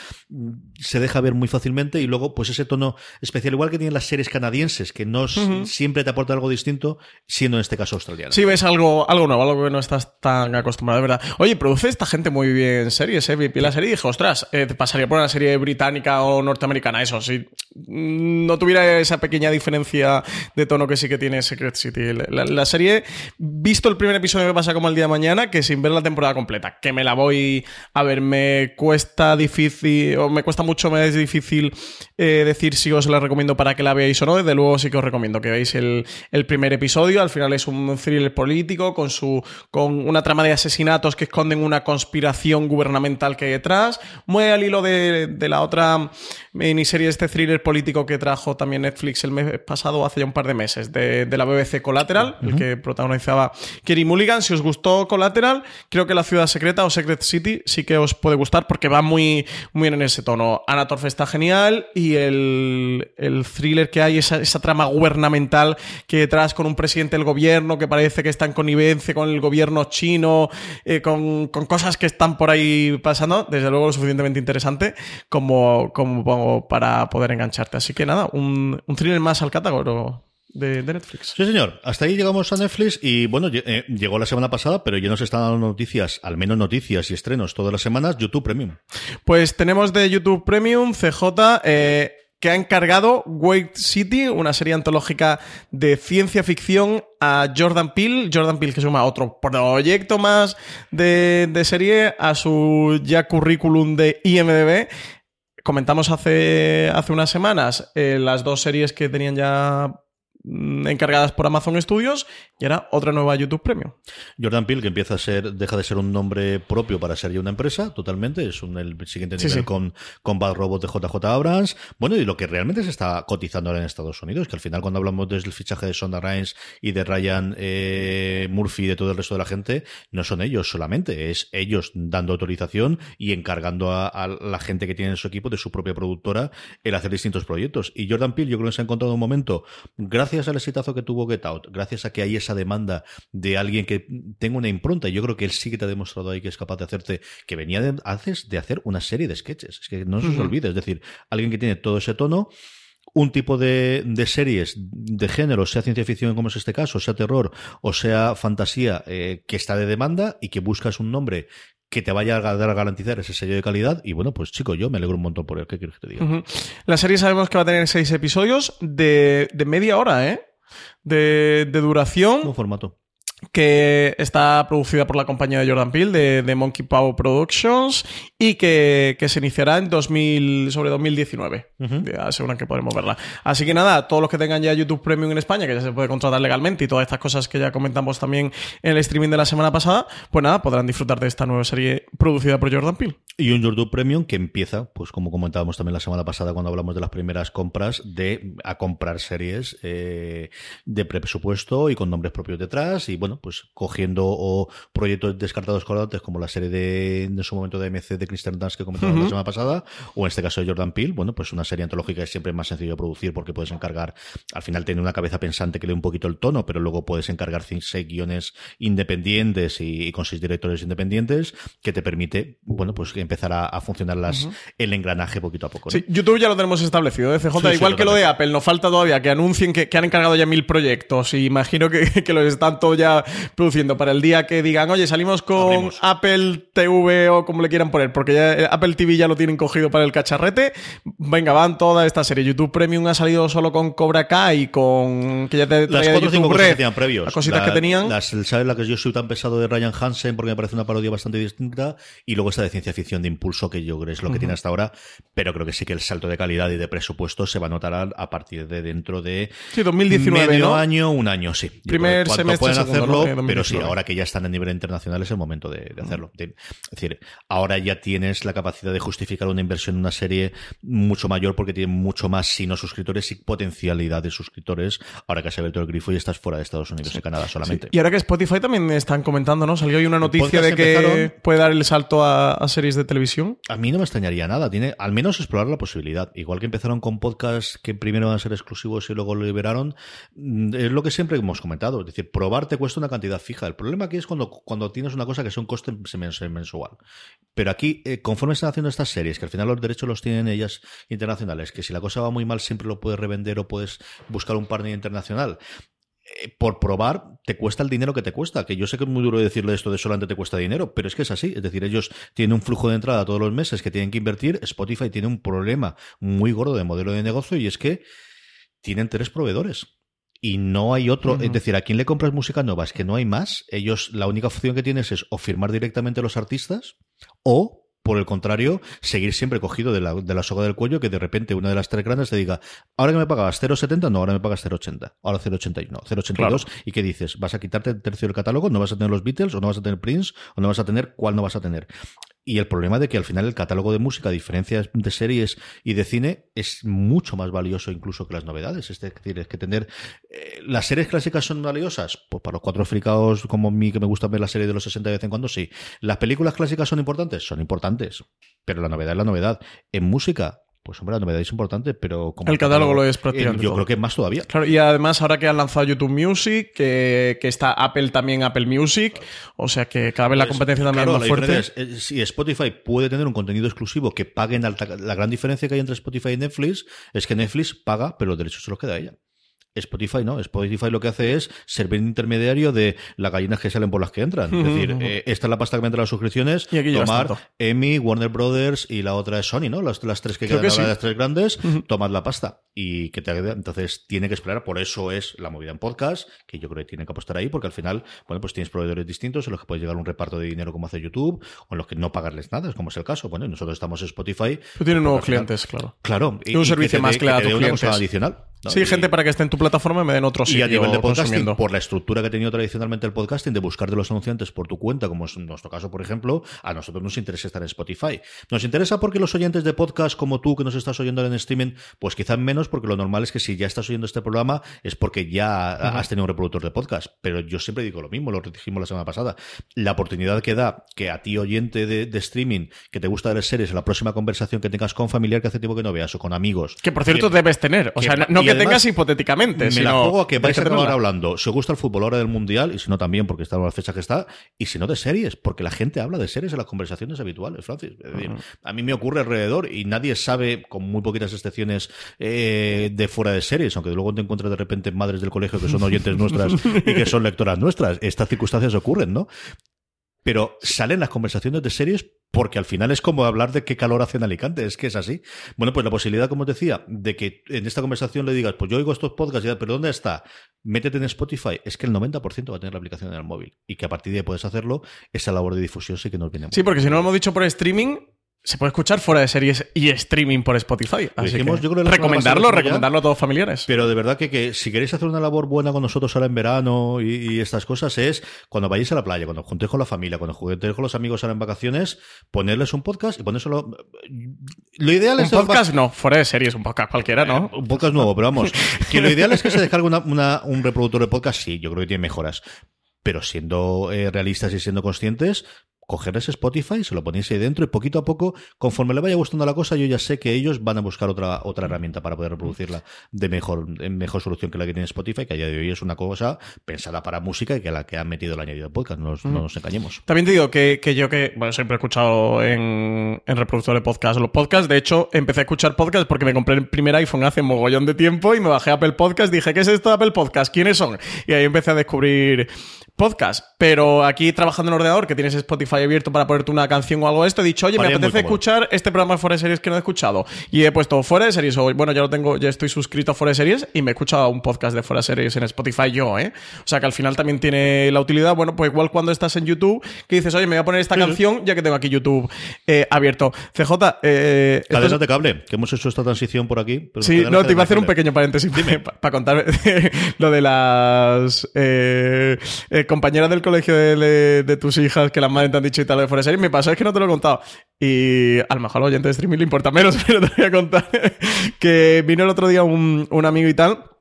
se deja ver muy fácilmente y luego, pues ese tono especial, igual que tienen las series canadienses que no siempre te aporta algo distinto, siendo en este caso australiano. Sí, ves algo, algo nuevo, algo que no estás tan acostumbrado, de verdad. Oye, produce esta gente muy bien series, ¿eh? Vi la serie y dije, ostras, eh, te pasaría por una serie británica o norteamericana, eso, si no tuviera esa pequeña diferencia de tono que sí que tiene Secret City. La, serie, visto el primer episodio me pasa como el día de mañana, que sin ver la temporada completa, que me la voy a ver, me cuesta difícil, o me cuesta mucho, me es difícil eh, decir si os la recomiendo para que la veáis o no, desde luego sí que os recomiendo que veáis el, primer episodio. Al final es un thriller político con, su, con una trama de asesinatos que esconden una conspiración gubernamental que hay detrás. Muy al hilo de, la otra miniserie, este thriller político que trajo también Netflix el mes pasado, hace ya un par de meses, de, la BBC Collateral, el que protagonizaba Kerry Mulligan. Si os gustó Collateral, creo que La Ciudad Secreta o Secret City sí que os puede gustar porque va muy, muy en ese tono. Anna Torf está genial y el, el thriller que hay, esa, esa trama gubernamental que detrás con un presidente del gobierno que parece que está en connivencia con el gobierno chino, eh, con, cosas que están por ahí pasando, desde luego lo suficientemente interesante como, como para poder engancharte. Así que nada, un, un thriller más al catálogo. De, Netflix. Sí, señor. Hasta ahí llegamos a Netflix y bueno, eh, llegó la semana pasada, pero ya nos están dando noticias, al menos noticias y estrenos todas las semanas, YouTube Premium. Pues tenemos de YouTube Premium, CJ, eh, que ha encargado Wade City, una serie antológica de ciencia ficción, a Jordan Peele. Jordan Peele que suma otro proyecto más de, serie a su ya currículum de IMDB. Comentamos hace, hace unas semanas eh, las dos series que tenían ya encargadas por Amazon Studios y era otra nueva YouTube Premium. Jordan Peele, que empieza a ser, deja de ser un nombre propio para ser ya una empresa, totalmente, es un, el siguiente nivel con, con Bad Robot de JJ Abrams. Bueno, y lo que realmente se está cotizando ahora en Estados Unidos, que al final cuando hablamos del fichaje de Sonda Rhimes y de Ryan eh, Murphy y de todo el resto de la gente, no son ellos solamente, es ellos dando autorización y encargando a, a la gente que tiene en su equipo de su propia productora el hacer distintos proyectos. Y Jordan Peele yo creo que se ha encontrado un momento, gracias gracias al exitazo que tuvo Get Out, gracias a que hay esa demanda de alguien que tenga una impronta, y yo creo que él sí que te ha demostrado ahí que es capaz de hacerte, que venía de, haces de hacer una serie de sketches. Es que no se os olvide, es decir, alguien que tiene todo ese tono un tipo de, de, series de género, sea ciencia ficción como es este caso, sea terror o sea fantasía, eh, que está de demanda y que buscas un nombre que te vaya a dar a garantizar ese sello de calidad. Y bueno, pues chico, yo me alegro un montón por él. ¿Qué quieres que te diga? La serie sabemos que va a tener seis episodios de, de media hora, ¿eh? De, de duración. Un formato que está producida por la compañía de Jordan Peele, de, Monkey Paw Productions, y que, se iniciará en 2000, sobre 2019. Aseguran que podremos verla. Así que nada, todos los que tengan ya YouTube Premium en España, que ya se puede contratar legalmente, y todas estas cosas que ya comentamos también en el streaming de la semana pasada, pues nada, podrán disfrutar de esta nueva serie producida por Jordan Peele. Y un YouTube Premium que empieza, pues como comentábamos también la semana pasada cuando hablamos de las primeras compras, de a comprar series eh, de presupuesto y con nombres propios detrás, y bueno, pues cogiendo o proyectos descartados colgantes como la serie de en su momento de MC de Christian Dance que comentamos la semana pasada, o en este caso de Jordan Peele, bueno, pues una serie antológica es siempre más sencillo de producir porque puedes encargar, al final tiene una cabeza pensante que le un poquito el tono, pero luego puedes encargar seis guiones independientes y, con seis directores independientes que te permite, bueno, pues empezar a, funcionar las, el engranaje poquito a poco. Sí, YouTube ya lo tenemos establecido, ¿eh? CJ, igual que lo de Apple, nos falta todavía que anuncien que, han encargado ya mil proyectos y imagino que, que los están todos ya produciendo para el día que digan, oye, salimos con Apple TV o como le quieran poner, porque ya eh, Apple TV ya lo tienen cogido para el cacharrete. Venga, van toda esta serie. YouTube Premium ha salido solo con Cobra Kai y con que ya te las cuatro cinco cosas que tenían previos. Las cositas que tenían. Las, ¿Sabes la que yo soy tan pesado de Ryan Hansen? Porque me parece una parodia bastante distinta. Y luego esta de ciencia ficción de impulso, que yo creo es lo que tiene hasta ahora. Pero creo que sí que el salto de calidad y de presupuesto se va a notar a, partir de dentro de. Sí, 2019. Medio año, un año, sí. Primer semestre. pueden hacerlo, pero sí, ahora que ya están a nivel internacional es el momento de, hacerlo. Es decir, ahora ya tienes la capacidad de justificar una inversión en una serie mucho mayor porque tiene mucho más, si no suscriptores, y potencialidad de suscriptores, ahora que has abierto el grifo y estás fuera de Estados Unidos y Canadá solamente. Y ahora que Spotify también están comentando, ¿no? Salió hoy una noticia de que puede dar el salto a, series de televisión. A mí no me extrañaría nada. Tiene al menos explorar la posibilidad. Igual que empezaron con podcasts que primero van a ser exclusivos y luego lo liberaron, mm, es lo que siempre hemos comentado. Es decir, probar te cuesta una cantidad fija. El problema aquí es cuando, cuando tienes una cosa que es un coste mensual. Pero aquí, eh, conforme están haciendo estas series, que al final los derechos los tienen ellas internacionales, que si la cosa va muy mal siempre lo puedes revender o puedes buscar un partner internacional, eh, por probar te cuesta el dinero que te cuesta. Que yo sé que es muy duro decirle esto de solamente te cuesta dinero, pero es que es así. Es decir, ellos tienen un flujo de entrada todos los meses que tienen que invertir. Spotify tiene un problema muy gordo de modelo de negocio y es que tienen tres proveedores y no hay otro. Es decir, ¿a quién le compras música nueva? Es que no hay más. Ellos, la única opción que tienes es o firmar directamente a los artistas o por el contrario, seguir siempre cogido de la, de la soga del cuello que de repente una de las tres grandes te diga, ahora que me pagabas 0,70, no, ahora me pagas 0,80, ahora 0,80 no, 0,82 y que dices, vas a quitarte el tercio del catálogo, no vas a tener los Beatles o no vas a tener Prince o no vas a tener cuál no vas a tener. Y el problema de que al final el catálogo de música, a diferencia de series y de cine, es mucho más valioso incluso que las novedades. Es decir, es que tener. Eh, ¿Las series clásicas son valiosas? Pues para los cuatro fricados como mí, que me gusta ver la serie de los 60 de vez en cuando, sí. ¿Las películas clásicas son importantes? Son importantes. Pero la novedad es la novedad. En música, pues hombre, la novedad es importante, pero como el catálogo lo es prácticamente. yo creo que más todavía. Claro, y además ahora que han lanzado YouTube Music, que, que está Apple también Apple Music, o sea que cada vez la pues, competencia también es más fuerte. Eh, si Spotify puede tener un contenido exclusivo que paguen alta, la gran diferencia que hay entre Spotify y Netflix es que Netflix paga, pero los derechos se los queda a ella. Spotify no, Spotify lo que hace es servir intermediario de las gallinas que salen por las que entran. Es decir, eh, esta es la pasta que me entra las suscripciones, y tomar Emmy, Warner Brothers y la otra es Sony, ¿no? Las, las tres que quedan las tres grandes, tomad la pasta. Y que te entonces tiene que esperar, por eso es la movida en podcast, que yo creo que tiene que apostar ahí, porque al final, bueno, pues tienes proveedores distintos en los que puedes llegar a un reparto de dinero como hace YouTube, o en los que no pagarles nada, como es el caso. Bueno, nosotros estamos en Spotify. Pero tienen nuevos clientes, claro. Claro. Y, un servicio más claro tus adicional. Sí, gente para que esté en tu plataforma y me den otro Y a nivel de podcasting, por la estructura que ha tenido tradicionalmente el podcasting, de buscar de los anunciantes por tu cuenta, como es en nuestro caso, por ejemplo, a nosotros nos interesa estar en Spotify. Nos interesa porque los oyentes de podcast como tú, que nos estás oyendo en streaming, pues quizás menos, porque lo normal es que si ya estás oyendo este programa es porque ya has tenido un reproductor de podcast. Pero yo siempre digo lo mismo, lo dijimos la semana pasada. La oportunidad que da que a ti, oyente de, streaming, que te gusta ver series, en la próxima conversación que tengas con familiar que hace tiempo que no veas o con amigos. Que por cierto debes tener. O sea, no, que además, tengas hipotéticamente. Me sino la juego a que vais a acabar hablando. Si os gusta el fútbol ahora del Mundial, y si no también, porque está en la fecha que está, y si no de series, porque la gente habla de series en las conversaciones habituales, Francis. Es decir, a mí me ocurre alrededor y nadie sabe, con muy poquitas excepciones, eh, de fuera de series, aunque luego te encuentras de repente madres del colegio que son oyentes nuestras y que son lectoras nuestras. Estas circunstancias ocurren, ¿no? Pero salen las conversaciones de series porque al final es como hablar de qué calor hace en Alicante, es que es así. Bueno, pues la posibilidad, como os decía, de que en esta conversación le digas, pues yo oigo estos podcasts, y pero ¿dónde está? Métete en Spotify, es que el 90% va a tener la aplicación en el móvil y que a partir de ahí puedes hacerlo, esa labor de difusión sí que nos viene Sí, porque si no lo hemos dicho por streaming, se puede escuchar fuera de series y streaming por Spotify. Así dijimos, que yo creo que la semana recomendarlo, recomendarlo a todos familiares. Pero de verdad que, que si queréis hacer una labor buena con nosotros ahora en verano y, y estas cosas es cuando vayáis a la playa, cuando os juntéis con la familia, cuando os juntéis con los amigos ahora en vacaciones, ponerles un podcast y ponérselo. Lo ideal un es podcast no, fuera de series, un podcast cualquiera, ¿no? Un podcast nuevo, pero vamos. Que lo ideal es que se descargue una- una- un reproductor de podcast, sí, yo creo que tiene mejoras. Pero siendo eh, realistas y siendo conscientes, cogerles Spotify, se lo ponéis ahí dentro y poquito a poco, conforme le vaya gustando la cosa, yo ya sé que ellos van a buscar otra, otra herramienta para poder reproducirla de mejor, en mejor solución que la que tiene Spotify, que a día de hoy es una cosa pensada para música y que a la que han metido el añadido de podcast, no nos, no nos engañemos. También te digo que, que yo que, bueno, siempre he escuchado en, en reproductor de podcast los podcasts. De hecho, empecé a escuchar podcasts porque me compré el primer iPhone hace mogollón de tiempo y me bajé a Apple Podcast. Dije, ¿qué es esto de Apple Podcast? ¿Quiénes son? Y ahí empecé a descubrir podcasts. Pero aquí trabajando en el ordenador, que tienes Spotify abierto para ponerte una canción o algo de esto, he dicho, oye, me apetece escuchar este programa de Fuera de Series que no he escuchado. Y he puesto Fuera de Series, o bueno, ya lo tengo, ya estoy suscrito a Fuera de Series y me he escuchado un podcast de Fuera de Series en Spotify yo, ¿eh? O sea que al final también tiene la utilidad, bueno, pues igual cuando estás en YouTube, que dices, oye, me voy a poner esta canción ya que tengo aquí YouTube eh, abierto. CJ, eh, Cadenas de cable, que hemos hecho esta transición por aquí. pero Sí, no, te iba a hacer un pequeño paréntesis para contar lo de las eh, eh, compañeras del colegio de, tus hijas que las madres te han dicho y tal de fuera de. Me pasó es que no te lo he contado. Y a lo mejor al oyente de streaming le importa menos, pero te voy a contar que vino el otro día un, un amigo y tal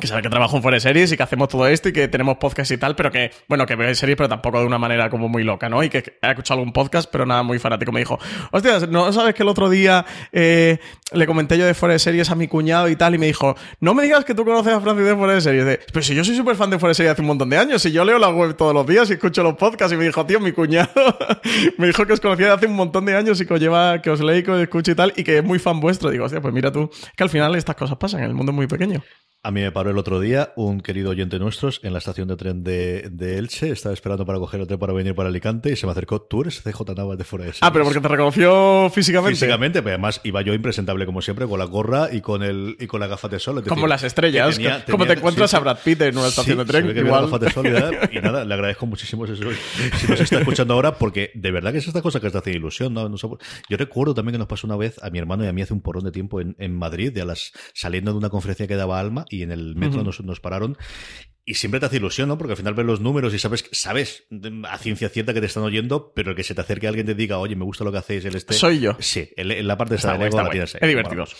que sabe que trabajo en Fuera Series y que hacemos todo esto y que tenemos podcast y tal, pero que, bueno, que ve series, pero tampoco de una manera como muy loca, ¿no? Y que ha escuchado algún podcast, pero nada muy fanático. Me dijo, hostias, ¿no sabes que el otro día eh, le comenté yo de Fuera Series a mi cuñado y tal? Y me dijo, no me digas que tú conoces a Francis de Fuera Series. De, pero si yo soy súper fan de Fuera Series hace un montón de años, si yo leo la web todos los días y escucho los podcasts, y me dijo, tío, mi cuñado me dijo que os conocía de hace un montón de años y que os lleva, que os leí, que os escucho y tal, y que es muy fan vuestro. Digo, hostia, pues mira tú, que al final estas cosas pasan, el mundo es muy pequeño. A mí me paró el otro día un querido oyente nuestros en la estación de tren de, de Elche. Estaba esperando para coger el tren para venir para Alicante y se me acercó. Tú eres CJ Navas de fuera de Ah, pero porque te reconoció físicamente. Físicamente, pero además iba yo impresentable como siempre, con la gorra y con el y con la gafa de sol. Como las estrellas. tenía- como te encuentras sí, a Brad Pitt en una sí, estación de se tren. ve que había igual. gafas de sol y, nada, y nada, le agradezco muchísimo eso. Si nos está escuchando ahora, porque de verdad que es esta cosa que te hace ilusión. ¿no? Yo recuerdo también que nos pasó una vez a mi hermano y a mí hace un porrón de tiempo en, en Madrid, de a las, saliendo de una conferencia que daba Alma y en el metro nos, nos pararon. Y siempre te hace ilusión, ¿no? Porque al final ves los números y sabes, sabes a ciencia cierta que te están oyendo, pero el que se te acerque a alguien te diga, oye, me gusta lo que hacéis, el este. Soy yo. Sí, en la parte de está la tienes. Es divertido. Vamos.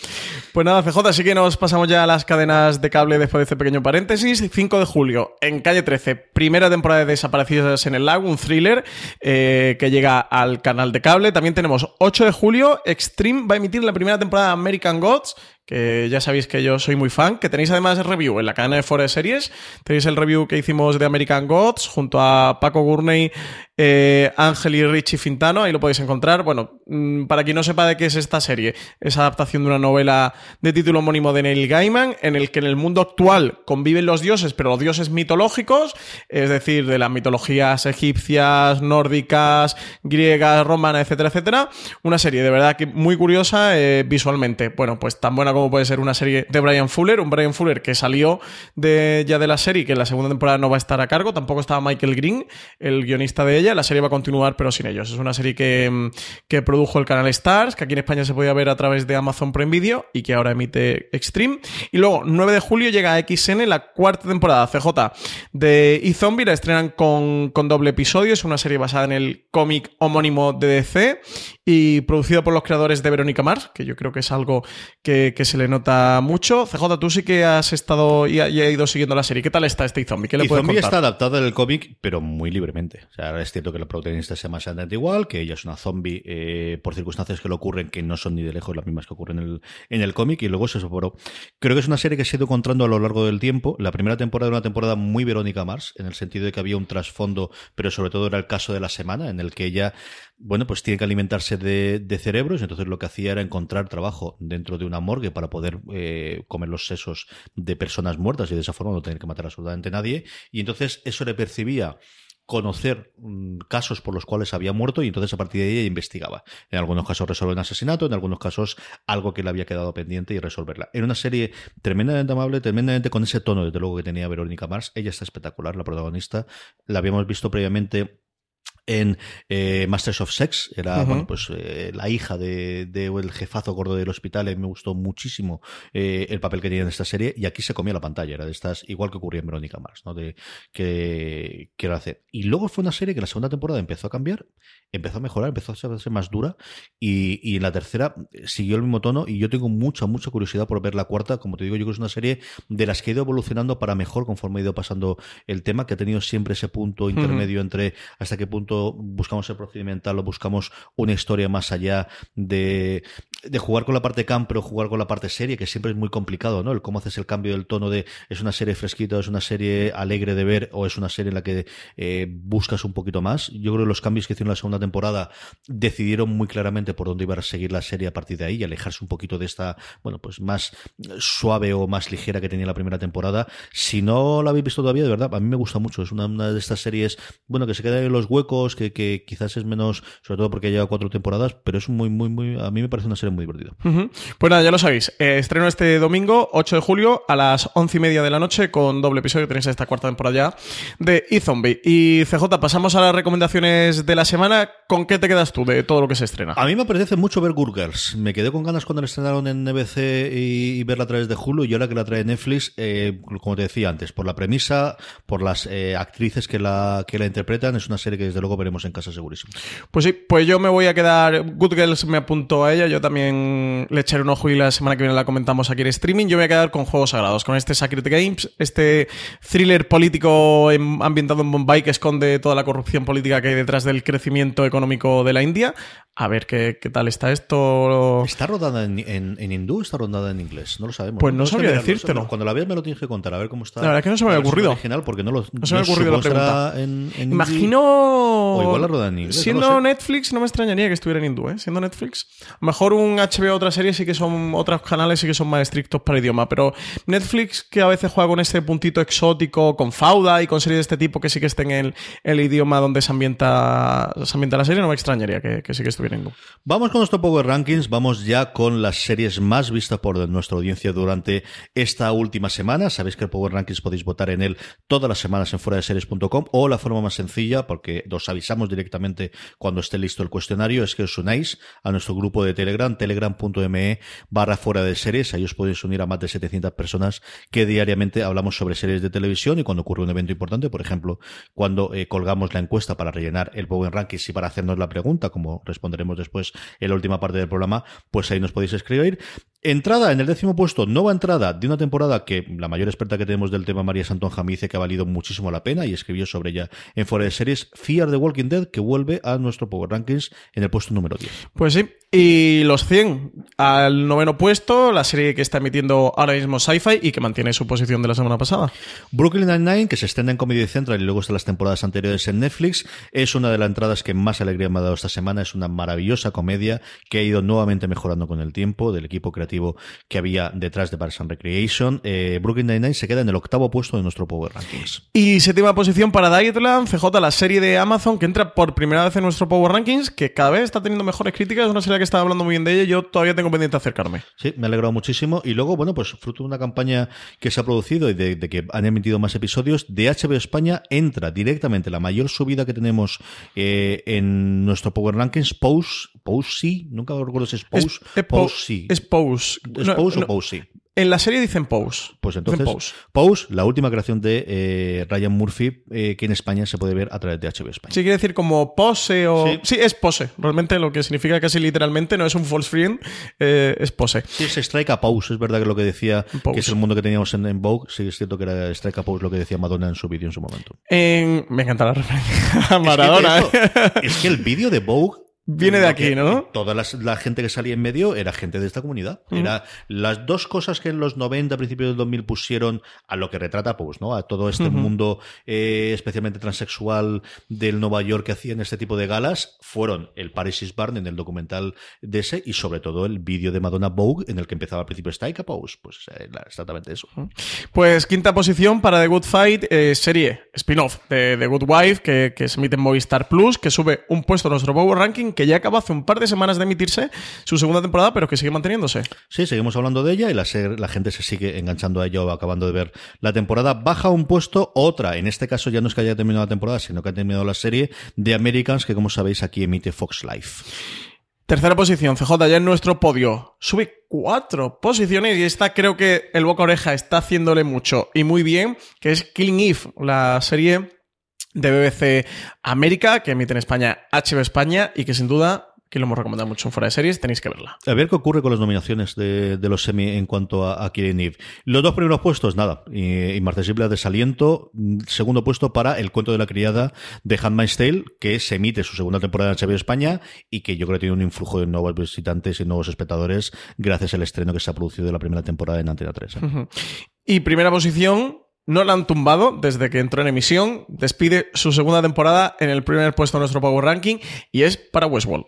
Pues nada, CJ, así que nos pasamos ya a las cadenas de cable después de este pequeño paréntesis. 5 de julio, en calle 13, primera temporada de Desaparecidos en el Lago, un thriller eh, que llega al canal de cable. También tenemos 8 de julio, Extreme va a emitir la primera temporada de American Gods, que ya sabéis que yo soy muy fan, que tenéis además el review en la cadena de Fora Series. Tenéis el review que hicimos de American Gods junto a Paco Gurney, eh, Ángel y Richie Fintano, ahí lo podéis encontrar. Bueno, mm, para quien no sepa de qué es esta serie, es adaptación de una novela de título homónimo de Neil Gaiman, en el que en el mundo actual conviven los dioses, pero los dioses mitológicos, es decir, de las mitologías egipcias, nórdicas, griegas, romanas, etcétera, etcétera. Una serie de verdad que muy curiosa eh, visualmente. Bueno, pues tan buena como puede ser una serie de Brian Fuller, un Brian Fuller que salió de, ya de la serie, que en la segunda temporada no va a estar a cargo, tampoco estaba Michael Green, el guionista de ella, la serie va a continuar pero sin ellos. Es una serie que, mm, que produjo el canal Stars, que aquí en España se podía ver a través de Amazon Prime Video y que ahora emite Extreme. Y luego, 9 de julio llega a XN la cuarta temporada CJ de E-Zombie, la estrenan con, con doble episodio, es una serie basada en el cómic homónimo de DC y producido por los creadores de Verónica Mars, que yo creo que es algo que, que se le nota mucho. CJ, tú sí que has estado y ha, ido siguiendo la serie. ¿Qué tal está este zombie? ¿Qué le puedes contar? está adaptado en el cómic, pero muy libremente. O sea, es cierto que la protagonista se llama exactamente igual, que ella es una zombie eh, por circunstancias que le ocurren que no son ni de lejos las mismas que ocurren en el, en el cómic, y luego se soporó. Creo que es una serie que se ha ido encontrando a lo largo del tiempo. La primera temporada era una temporada muy Verónica Mars, en el sentido de que había un trasfondo, pero sobre todo era el caso de la semana, en el que ella bueno, pues tiene que alimentarse de, de, cerebros, entonces lo que hacía era encontrar trabajo dentro de una morgue para poder eh, comer los sesos de personas muertas y de esa forma no tener que matar absolutamente a nadie. Y entonces eso le percibía conocer mm, casos por los cuales había muerto y entonces a partir de ahí investigaba. En algunos casos resolver un asesinato, en algunos casos algo que le había quedado pendiente y resolverla. Era una serie tremendamente amable, tremendamente con ese tono, desde luego, que tenía Verónica Mars. Ella está espectacular, la protagonista. La habíamos visto previamente en eh, Masters of Sex, era bueno, pues eh, la hija de, de, el jefazo gordo del hospital, y me gustó muchísimo eh, el papel que tenía en esta serie, y aquí se comía la pantalla, era de estas, igual que ocurría en Verónica Mars, ¿no? De que quiero hacer. Y luego fue una serie que la segunda temporada empezó a cambiar, empezó a mejorar, empezó a ser más dura, y, y en la tercera siguió el mismo tono, y yo tengo mucha, mucha curiosidad por ver la cuarta, como te digo, yo creo que es una serie de las que ha ido evolucionando para mejor conforme ha ido pasando el tema, que ha tenido siempre ese punto intermedio entre hasta qué punto buscamos el procedimental o buscamos una historia más allá de, de jugar con la parte camp, pero jugar con la parte serie, que siempre es muy complicado, ¿no? El cómo haces el cambio del tono de es una serie fresquita, es una serie alegre de ver o es una serie en la que eh, buscas un poquito más. Yo creo que los cambios que hicieron la segunda temporada decidieron muy claramente por dónde iba a seguir la serie a partir de ahí y alejarse un poquito de esta, bueno, pues más suave o más ligera que tenía la primera temporada. Si no la habéis visto todavía, de verdad, a mí me gusta mucho. Es una, de estas series, bueno, que se queda en los huecos, que, quizás es menos, sobre todo porque lleva cuatro temporadas, pero es muy, muy, muy, a mí me parece una serie muy divertida. Pues nada, ya lo sabéis. Eh, estreno este domingo, 8 de julio, a las once y media de la noche, con doble episodio. Tenéis esta cuarta temporada ya de eZombie. Y CJ, pasamos a las recomendaciones de la semana. ¿Con qué te quedas tú de todo lo que se estrena? A mí me apetece mucho ver Gurgers. Me quedé con ganas cuando la estrenaron en NBC y, verla a través de Hulu, y ahora que la trae Netflix, eh, como te decía antes, por la premisa, por las eh, actrices que la, que la interpretan, es una serie que desde luego veremos en casa segurísimo. Pues sí, pues yo me voy a quedar. Good Girls me apuntó a ella, yo también le echaré un ojo y la semana que viene la comentamos aquí en streaming. Yo me voy a quedar con Juegos Sagrados, con este Sacred Games, este thriller político ambientado en Bombay que esconde toda la corrupción política que hay detrás del crecimiento económico de la India. A ver qué, qué tal está esto. ¿Está rodada en, en, hindú o está rodada en inglés? No lo sabemos. Pues no, sabía decírtelo. Cuando la veas me lo tienes que contar, a ver cómo está. La verdad es que no se me había ocurrido. Original porque no, lo, no se me ha ocurrido la pregunta. En, Imagino. O igual la roda en inglés. Siendo Netflix, no me extrañaría que estuviera en hindú, ¿eh? Siendo Netflix. A lo mejor un HBO otra serie sí que son. Otros canales sí que son más estrictos para idioma. Pero Netflix, que a veces juega con ese puntito exótico, con Fauda y con series de este tipo que sí que estén en el, idioma donde se ambienta, se ambienta la serie, no me extrañaría que, que sí que estuviera en hindú. Vamos con nuestro Power Rankings, vamos ya con las series más vistas por nuestra audiencia durante esta última semana. Sabéis que el Power Rankings podéis votar en él todas las semanas en fuera de series.com o la forma más sencilla, porque os avisamos directamente cuando esté listo el cuestionario, es que os unáis a nuestro grupo de Telegram, telegram.me barra fuera de series. Ahí os podéis unir a más de 700 personas que diariamente hablamos sobre series de televisión y cuando ocurre un evento importante, por ejemplo, cuando eh, colgamos la encuesta para rellenar el Power Rankings y para hacernos la pregunta, como responderemos después en la última parte del programa, pues ahí nos podéis escribir. Entrada en el décimo puesto, nueva entrada de una temporada que la mayor experta que tenemos del tema, María Santonja, me dice que ha valido muchísimo la pena y escribió sobre ella en Fuera de Series, Fear the Walking Dead, que vuelve a nuestro Power Rankings en el puesto número 10. Pues sí, y los 100 al noveno puesto, la serie que está emitiendo ahora mismo Sci-Fi y que mantiene su posición de la semana pasada. Brooklyn Nine-Nine, que se extiende en Comedy Central y luego está las temporadas anteriores en Netflix, es una de las entradas que más alegría me ha dado esta semana. Es una maravillosa comedia que ha ido nuevamente mejorando con el tiempo del equipo creativo que había detrás de Parks and Recreation. Eh, Brooklyn Nine-Nine se queda en el octavo puesto de nuestro Power Rankings. Y séptima posición para Dietland, CJ, la serie de Amazon que entra por primera vez en nuestro Power Rankings, que cada vez está teniendo mejores críticas. Es una serie que estaba hablando muy bien de ella. Yo todavía tengo pendiente acercarme. Sí, me ha alegrado muchísimo. Y luego, bueno, pues fruto de una campaña que se ha producido y de, que han emitido más episodios, de HBO España entra directamente la mayor subida que tenemos eh, en nuestro Power Rankings, Pose, Pose sí, nunca recuerdo si es Pose, es, Pose sí. Es Pose. ¿Es Pose o Pose sí? En la serie dicen Pose. Pues entonces, Pose, la última creación de eh, Ryan Murphy, eh, que en España se puede ver a través de HBO España. Sí, quiere decir como pose o. Sí. Sí, es pose. Realmente lo que significa casi literalmente no es un false friend, eh, es pose. Sí, es Strike a Pose, es verdad que lo que decía, Pose. que es el mundo que teníamos en, en Vogue, sí es cierto que era Strike a Pose lo que decía Madonna en su vídeo en su momento. En- Me encanta la referencia a Maradona. Es que, eso, es que el vídeo de Vogue Viene de aquí, ¿no? Toda las- la gente que salía en medio era gente de esta comunidad. Era las dos cosas que en los 90, principios del 2000 pusieron a lo que retrata Pose, ¿no? A todo este mundo eh, especialmente transexual del Nueva York que hacían este tipo de galas fueron el Paris is Burn en el documental de ese y sobre todo el vídeo de Madonna Vogue en el que empezaba al principio Strike a Pose. Pues era exactamente eso. Pues quinta posición para The Good Fight, eh, serie spin-off de The Good Wife, que, que se emite en Movistar Plus, que sube un puesto a nuestro Power Ranking, que ya acabó hace un par de semanas de emitirse su segunda temporada, pero que sigue manteniéndose. Sí, seguimos hablando de ella y la, la gente se sigue enganchando a ella o acabando de ver la temporada. Baja un puesto, otra, en este caso ya no es que haya terminado la temporada, sino que ha terminado la serie de Americans, que como sabéis aquí emite Fox Life. Tercera posición, CJ, ya en nuestro podio. Sube cuatro posiciones y esta creo que el boca oreja está haciéndole mucho y muy bien, que es Killing Eve, la serie de BBC América que emite en España HBO España y que sin duda, que lo hemos recomendado mucho en fuera de series, tenéis que verla. A ver qué ocurre con las nominaciones de, de los semi en cuanto a, a Killing Eve. Los dos primeros puestos, nada. Y- Inmarcesible a desaliento. Segundo puesto para El cuento de la criada de Handmaid's Tale, que se emite su segunda temporada en HBO España y que yo creo que tiene un influjo de nuevos visitantes y nuevos espectadores gracias al estreno que se ha producido de la primera temporada en Antena 3. ¿eh? Y primera posición, no la han tumbado desde que entró en emisión, despide su segunda temporada en el primer puesto de nuestro Power Ranking y es para Westworld.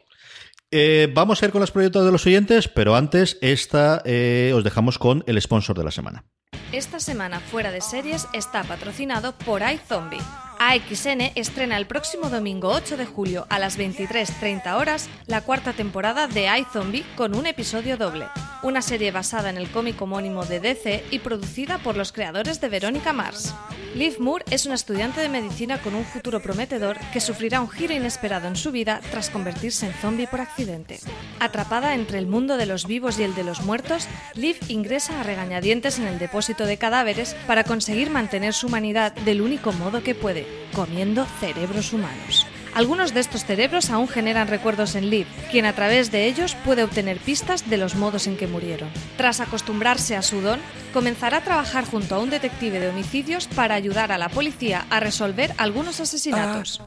Eh, vamos a ir con las proyectos de los oyentes, pero antes esta eh, os dejamos con el sponsor de la semana. Esta semana Fuera de Series está patrocinado por iZombie. AXN estrena el próximo domingo 8 de julio a las 23.30 horas la cuarta temporada de iZombie con un episodio doble. Una serie basada en el cómic homónimo de DC y producida por los creadores de Verónica Mars. Liv Moore es una estudiante de medicina con un futuro prometedor que sufrirá un giro inesperado en su vida tras convertirse en zombie por accidente. Atrapada entre el mundo de los vivos y el de los muertos, Liv ingresa a regañadientes en el depósito de cadáveres para conseguir mantener su humanidad del único modo que puede, comiendo cerebros humanos. Algunos de estos cerebros aún generan recuerdos en Liv, quien a través de ellos puede obtener pistas de los modos en que murieron. Tras acostumbrarse a su don, comenzará a trabajar junto a un detective de homicidios para ayudar a la policía a resolver algunos asesinatos.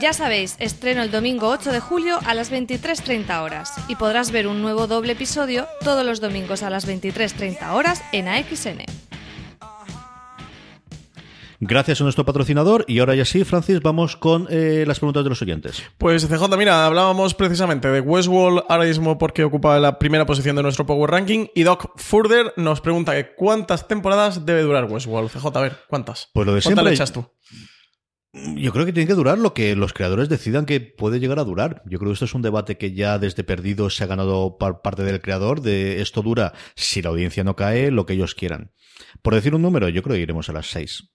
Ya sabéis, estreno el domingo 8 de julio a las 23.30 horas y podrás ver un nuevo doble episodio todos los domingos a las 23.30 horas en AXN. Gracias a nuestro patrocinador y ahora ya sí, Francis, vamos con eh, las preguntas de los oyentes. Pues CJ, mira, hablábamos precisamente de Westworld ahora mismo porque ocupa la primera posición de nuestro Power Ranking y Doc Further nos pregunta que cuántas temporadas debe durar Westworld. CJ, a ver, ¿cuántas? Pues lo de ¿Cuántas siempre. le echas tú? Yo creo que tiene que durar lo que los creadores decidan que puede llegar a durar. Yo creo que esto es un debate que ya desde perdido se ha ganado por parte del creador de esto dura si la audiencia no cae, lo que ellos quieran. Por decir un número, yo creo que iremos a las seis.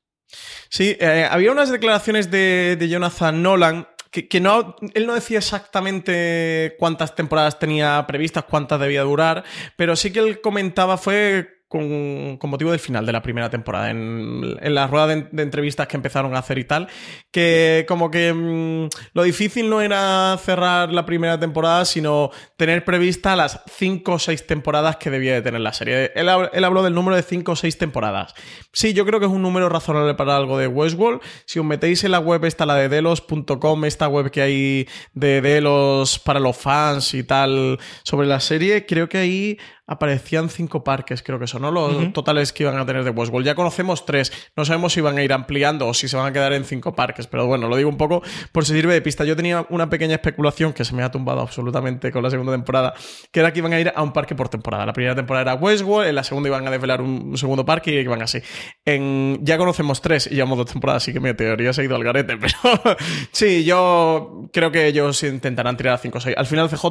Sí, eh, había unas declaraciones de, de Jonathan Nolan que, que no, él no decía exactamente cuántas temporadas tenía previstas, cuántas debía durar, pero sí que él comentaba, fue con, motivo del final de la primera temporada, en, en la rueda de, entrevistas que empezaron a hacer y tal, que como que mm, lo difícil no era cerrar la primera temporada, sino tener prevista las cinco o seis temporadas que debía de tener la serie. Él, él habló del número de cinco o seis temporadas. Sí, yo creo que es un número razonable para algo de Westworld. Si os metéis en la web esta, la de delos.com, esta web que hay de Delos para los fans y tal sobre la serie, creo que ahí aparecían cinco parques, creo que son, ¿no? Los totales que iban a tener de Westworld. Ya conocemos tres. No sabemos si van a ir ampliando o si se van a quedar en cinco parques, pero bueno, lo digo un poco por si sirve de pista. Yo tenía una pequeña especulación que se me ha tumbado absolutamente con la segunda temporada, que era que iban a ir a un parque por temporada. La primera temporada era Westworld, en la segunda iban a desvelar un, un segundo parque y iban así. En, ya conocemos tres y llevamos dos temporadas, así que mi teoría se ha ido al garete, pero sí, yo creo que ellos intentarán tirar a 5 o 6. Al final, CJ,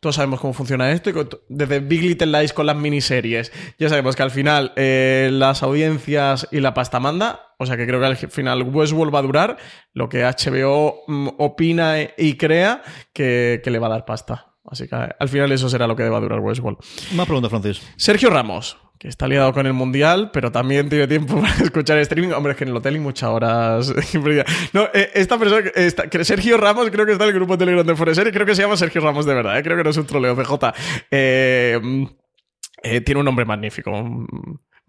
todos sabemos cómo funciona esto y desde Big Little Con las miniseries, ya sabemos que al final eh, las audiencias y la pasta manda. O sea que creo que al final Westworld va a durar lo que HBO mm, opina y crea que, que le va a dar pasta. Así que al final eso será lo que deba durar Westworld. Una pregunta, Francis. Sergio Ramos, que está liado con el Mundial, pero también tiene tiempo para escuchar streaming. Hombre, es que en el hotel hay muchas horas. no, eh, esta persona, esta, Sergio Ramos, creo que está en el grupo de Telegram de Foreser y creo que se llama Sergio Ramos de verdad. Eh, creo que no es un troleo CJ. Eh, eh, tiene un nombre magnífico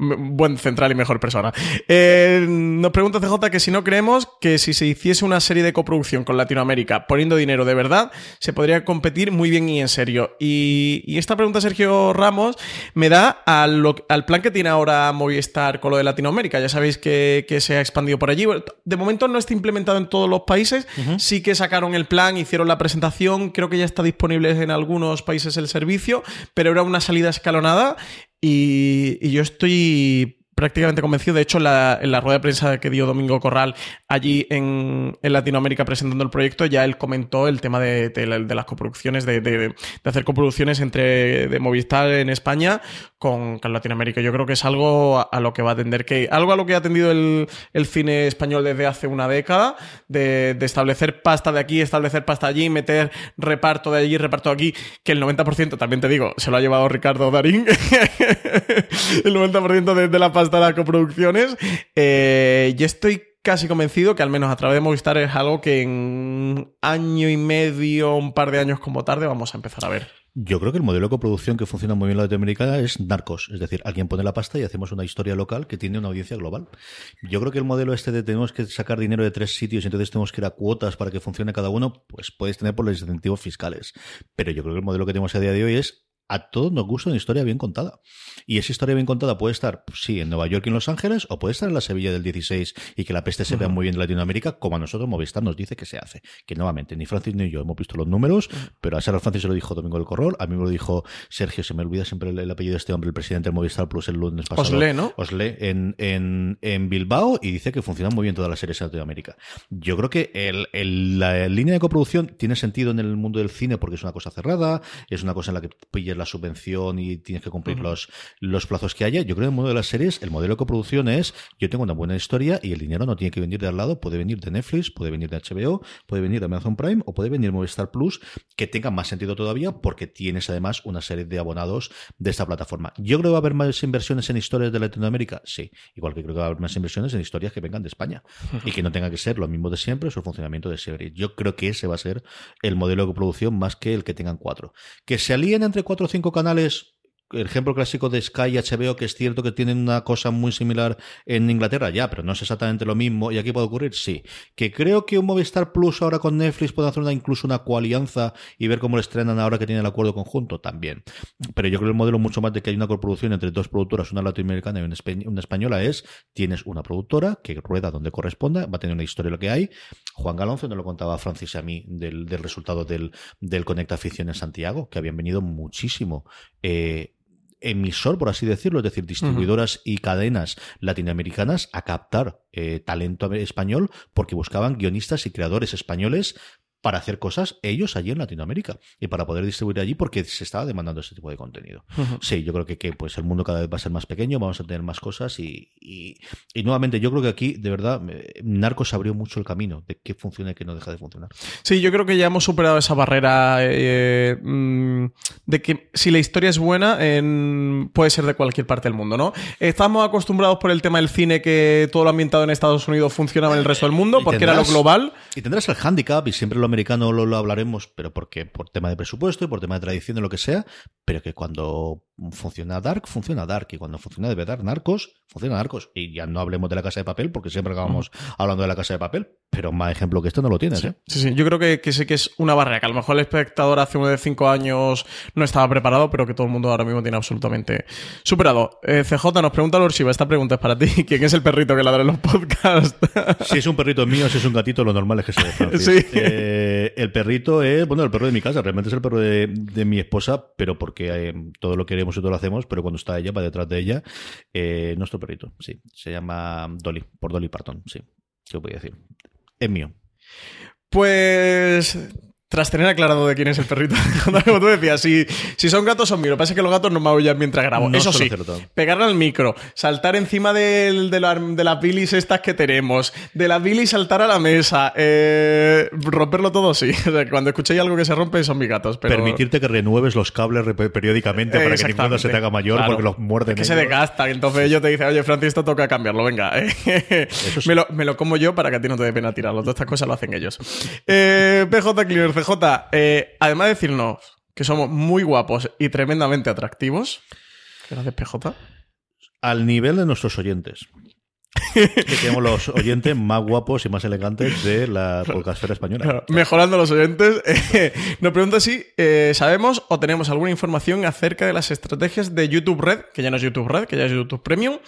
buen central y mejor persona. Eh, nos pregunta CJ que si no creemos que si se hiciese una serie de coproducción con Latinoamérica poniendo dinero de verdad, se podría competir muy bien y en serio. Y, esta pregunta, Sergio Ramos, me da al, plan que tiene ahora Movistar con lo de Latinoamérica. Ya sabéis que, se ha expandido por allí. De momento no está implementado en todos los países. Sí que sacaron el plan, hicieron la presentación. Creo que ya está disponible en algunos países el servicio, pero era una salida escalonada y, yo estoy prácticamente convencido. De hecho, en la, rueda de prensa que dio Domingo Corral allí en, Latinoamérica presentando el proyecto, ya él comentó el tema de, las coproducciones, de, hacer coproducciones entre de Movistar en España con, Latinoamérica. Yo creo que es algo a, lo que va a atender, que algo a lo que ha atendido el, cine español desde hace una década, de, establecer pasta de aquí, establecer pasta allí, meter reparto de allí, reparto de aquí, que el 90%, también te digo, se lo ha llevado Ricardo Darín, el 90% de, de la pasta de las coproducciones. Eh, yo estoy casi convencido que al menos a través de Movistar es algo que en año y medio, un par de años como tarde, vamos a empezar a ver. Yo creo que el modelo de coproducción que funciona muy bien en la Latinoamericana es Narcos, es decir, alguien pone la pasta y hacemos una historia local que tiene una audiencia global. Yo creo que el modelo este de tenemos que sacar dinero de tres sitios y entonces tenemos que ir a cuotas para que funcione cada uno, pues puedes tener por los incentivos fiscales. Pero yo creo que el modelo que tenemos a día de hoy es a todos nos gusta una historia bien contada. Y esa historia bien contada puede estar, sí, en Nueva York y en Los Ángeles, o puede estar en la Sevilla del 16 y que la peste se vea muy bien en Latinoamérica, como a nosotros Movistar nos dice que se hace. Que nuevamente, ni Francis ni yo hemos visto los números, pero a Sarah Francis se lo dijo Domingo del Corrol, a mí me lo dijo Sergio, se me olvida siempre el, apellido de este hombre, el presidente del Movistar Plus el lunes pasado. Osle, ¿no? Osle, en, en, en Bilbao, y dice que funcionan muy bien todas las series en Latinoamérica. Yo creo que el, la línea de coproducción tiene sentido en el mundo del cine porque es una cosa cerrada, es una cosa en la que pilles la subvención y tienes que cumplir los, los plazos que haya. Yo creo que en el mundo de las series, el modelo de coproducción es, yo tengo una buena historia y el dinero no tiene que venir de al lado, puede venir de Netflix, puede venir de HBO, puede venir de Amazon Prime o puede venir de Movistar Plus, que tenga más sentido todavía porque tienes además una serie de abonados de esta plataforma. Yo creo que va a haber más inversiones en historias de Latinoamérica, sí, igual que creo que va a haber más inversiones en historias que vengan de España y que no tenga que ser lo mismo de siempre, es el funcionamiento de series. Yo creo que ese va a ser el modelo de coproducción más que el que tengan cuatro. Que se alíen entre cuatro o cinco canales el ejemplo clásico de Sky y HBO, que es cierto que tienen una cosa muy similar en Inglaterra, ya, pero no es exactamente lo mismo. ¿Y aquí puede ocurrir? Sí. Que creo que un Movistar Plus ahora con Netflix puede hacer una, incluso una coalianza y ver cómo lo estrenan ahora que tienen el acuerdo conjunto, también. Pero yo creo que el modelo mucho más de que hay una coproducción entre dos productoras, una latinoamericana y una, española, es tienes una productora que rueda donde corresponda, va a tener una historia lo que hay. Juan Galonce nos lo contaba Francis a mí del, resultado del, del Conecta Afición en Santiago, que habían venido muchísimo. Eh, emisor, por así decirlo, es decir, distribuidoras y cadenas latinoamericanas a captar eh, talento español porque buscaban guionistas y creadores españoles para hacer cosas ellos allí en Latinoamérica y para poder distribuir allí porque se estaba demandando ese tipo de contenido. Sí, yo creo que, que, pues el mundo cada vez va a ser más pequeño, vamos a tener más cosas y, y, nuevamente yo creo que aquí de verdad Narcos abrió mucho el camino de qué funciona y qué no deja de funcionar. Sí, yo creo que ya hemos superado esa barrera eh, mm, de que si la historia es buena puede ser de cualquier parte del mundo, ¿no? Estamos acostumbrados por el tema del cine que todo lo ambientado en Estados Unidos funcionaba en el resto del mundo porque era lo global. Y tendrás el handicap y siempre lo americano lo, lo, hablaremos, pero porque por tema de presupuesto y por tema de tradición de lo que sea, pero que cuando funciona Dark, funciona Dark, y cuando funciona de verdad Narcos, funciona Narcos. Y ya no hablemos de la casa de papel, porque siempre acabamos hablando de la casa de papel, pero más ejemplo que esto no lo tienes, sí, ¿eh? Sí, sí, yo creo que, que sí que es una barrera, que a lo mejor el espectador hace uno de cinco años no estaba preparado, pero que todo el mundo ahora mismo tiene absolutamente superado. Eh, CJ nos pregunta Lorsiva, esta pregunta es para ti. ¿Quién es el perrito que ladra en los podcasts? si es un perrito mío, si es un gatito, lo normal es que sea de Sí. Eh, el perrito es, bueno, el perro de mi casa, realmente es el perro de, mi esposa, pero porque eh, todo lo queremos y todo lo hacemos, pero cuando está ella, va detrás de ella, eh, nuestro perrito, sí. Se llama Dolly, por Dolly Parton, sí. ¿Qué voy a decir? Es mío. Pues tras tener aclarado de quién es el perrito, como tú decías, si, si son gatos son míos. Lo que pasa es que los gatos no me aullan mientras grabo. No Eso sí, pegarle al micro, saltar encima del- de, la- de las bilis estas que tenemos, de las bilis saltar a la mesa, eh, romperlo todo, sí. O sea, cuando escuchéis algo que se rompe son mis gatos. Pero... Permitirte que renueves los cables periódicamente para que ninguno se te haga mayor Claro. porque los muerden. Que se desgastan. Entonces ellos te dicen, oye, Francis, esto toca cambiarlo, venga. sí. me, lo, me lo como yo para que a ti no te dé pena tirarlo. Todas estas cosas lo hacen ellos. Eh, PJ Cleaner, CJ, eh, además de decirnos que somos muy guapos y tremendamente atractivos, gracias PJ. Al nivel de nuestros oyentes. que tenemos los oyentes más guapos y más elegantes de la podcastfera española. Claro, Mejorando los oyentes, eh, nos pregunta si eh, sabemos o tenemos alguna información acerca de las estrategias de YouTube Red, que ya no es YouTube Red, que ya es YouTube Premium,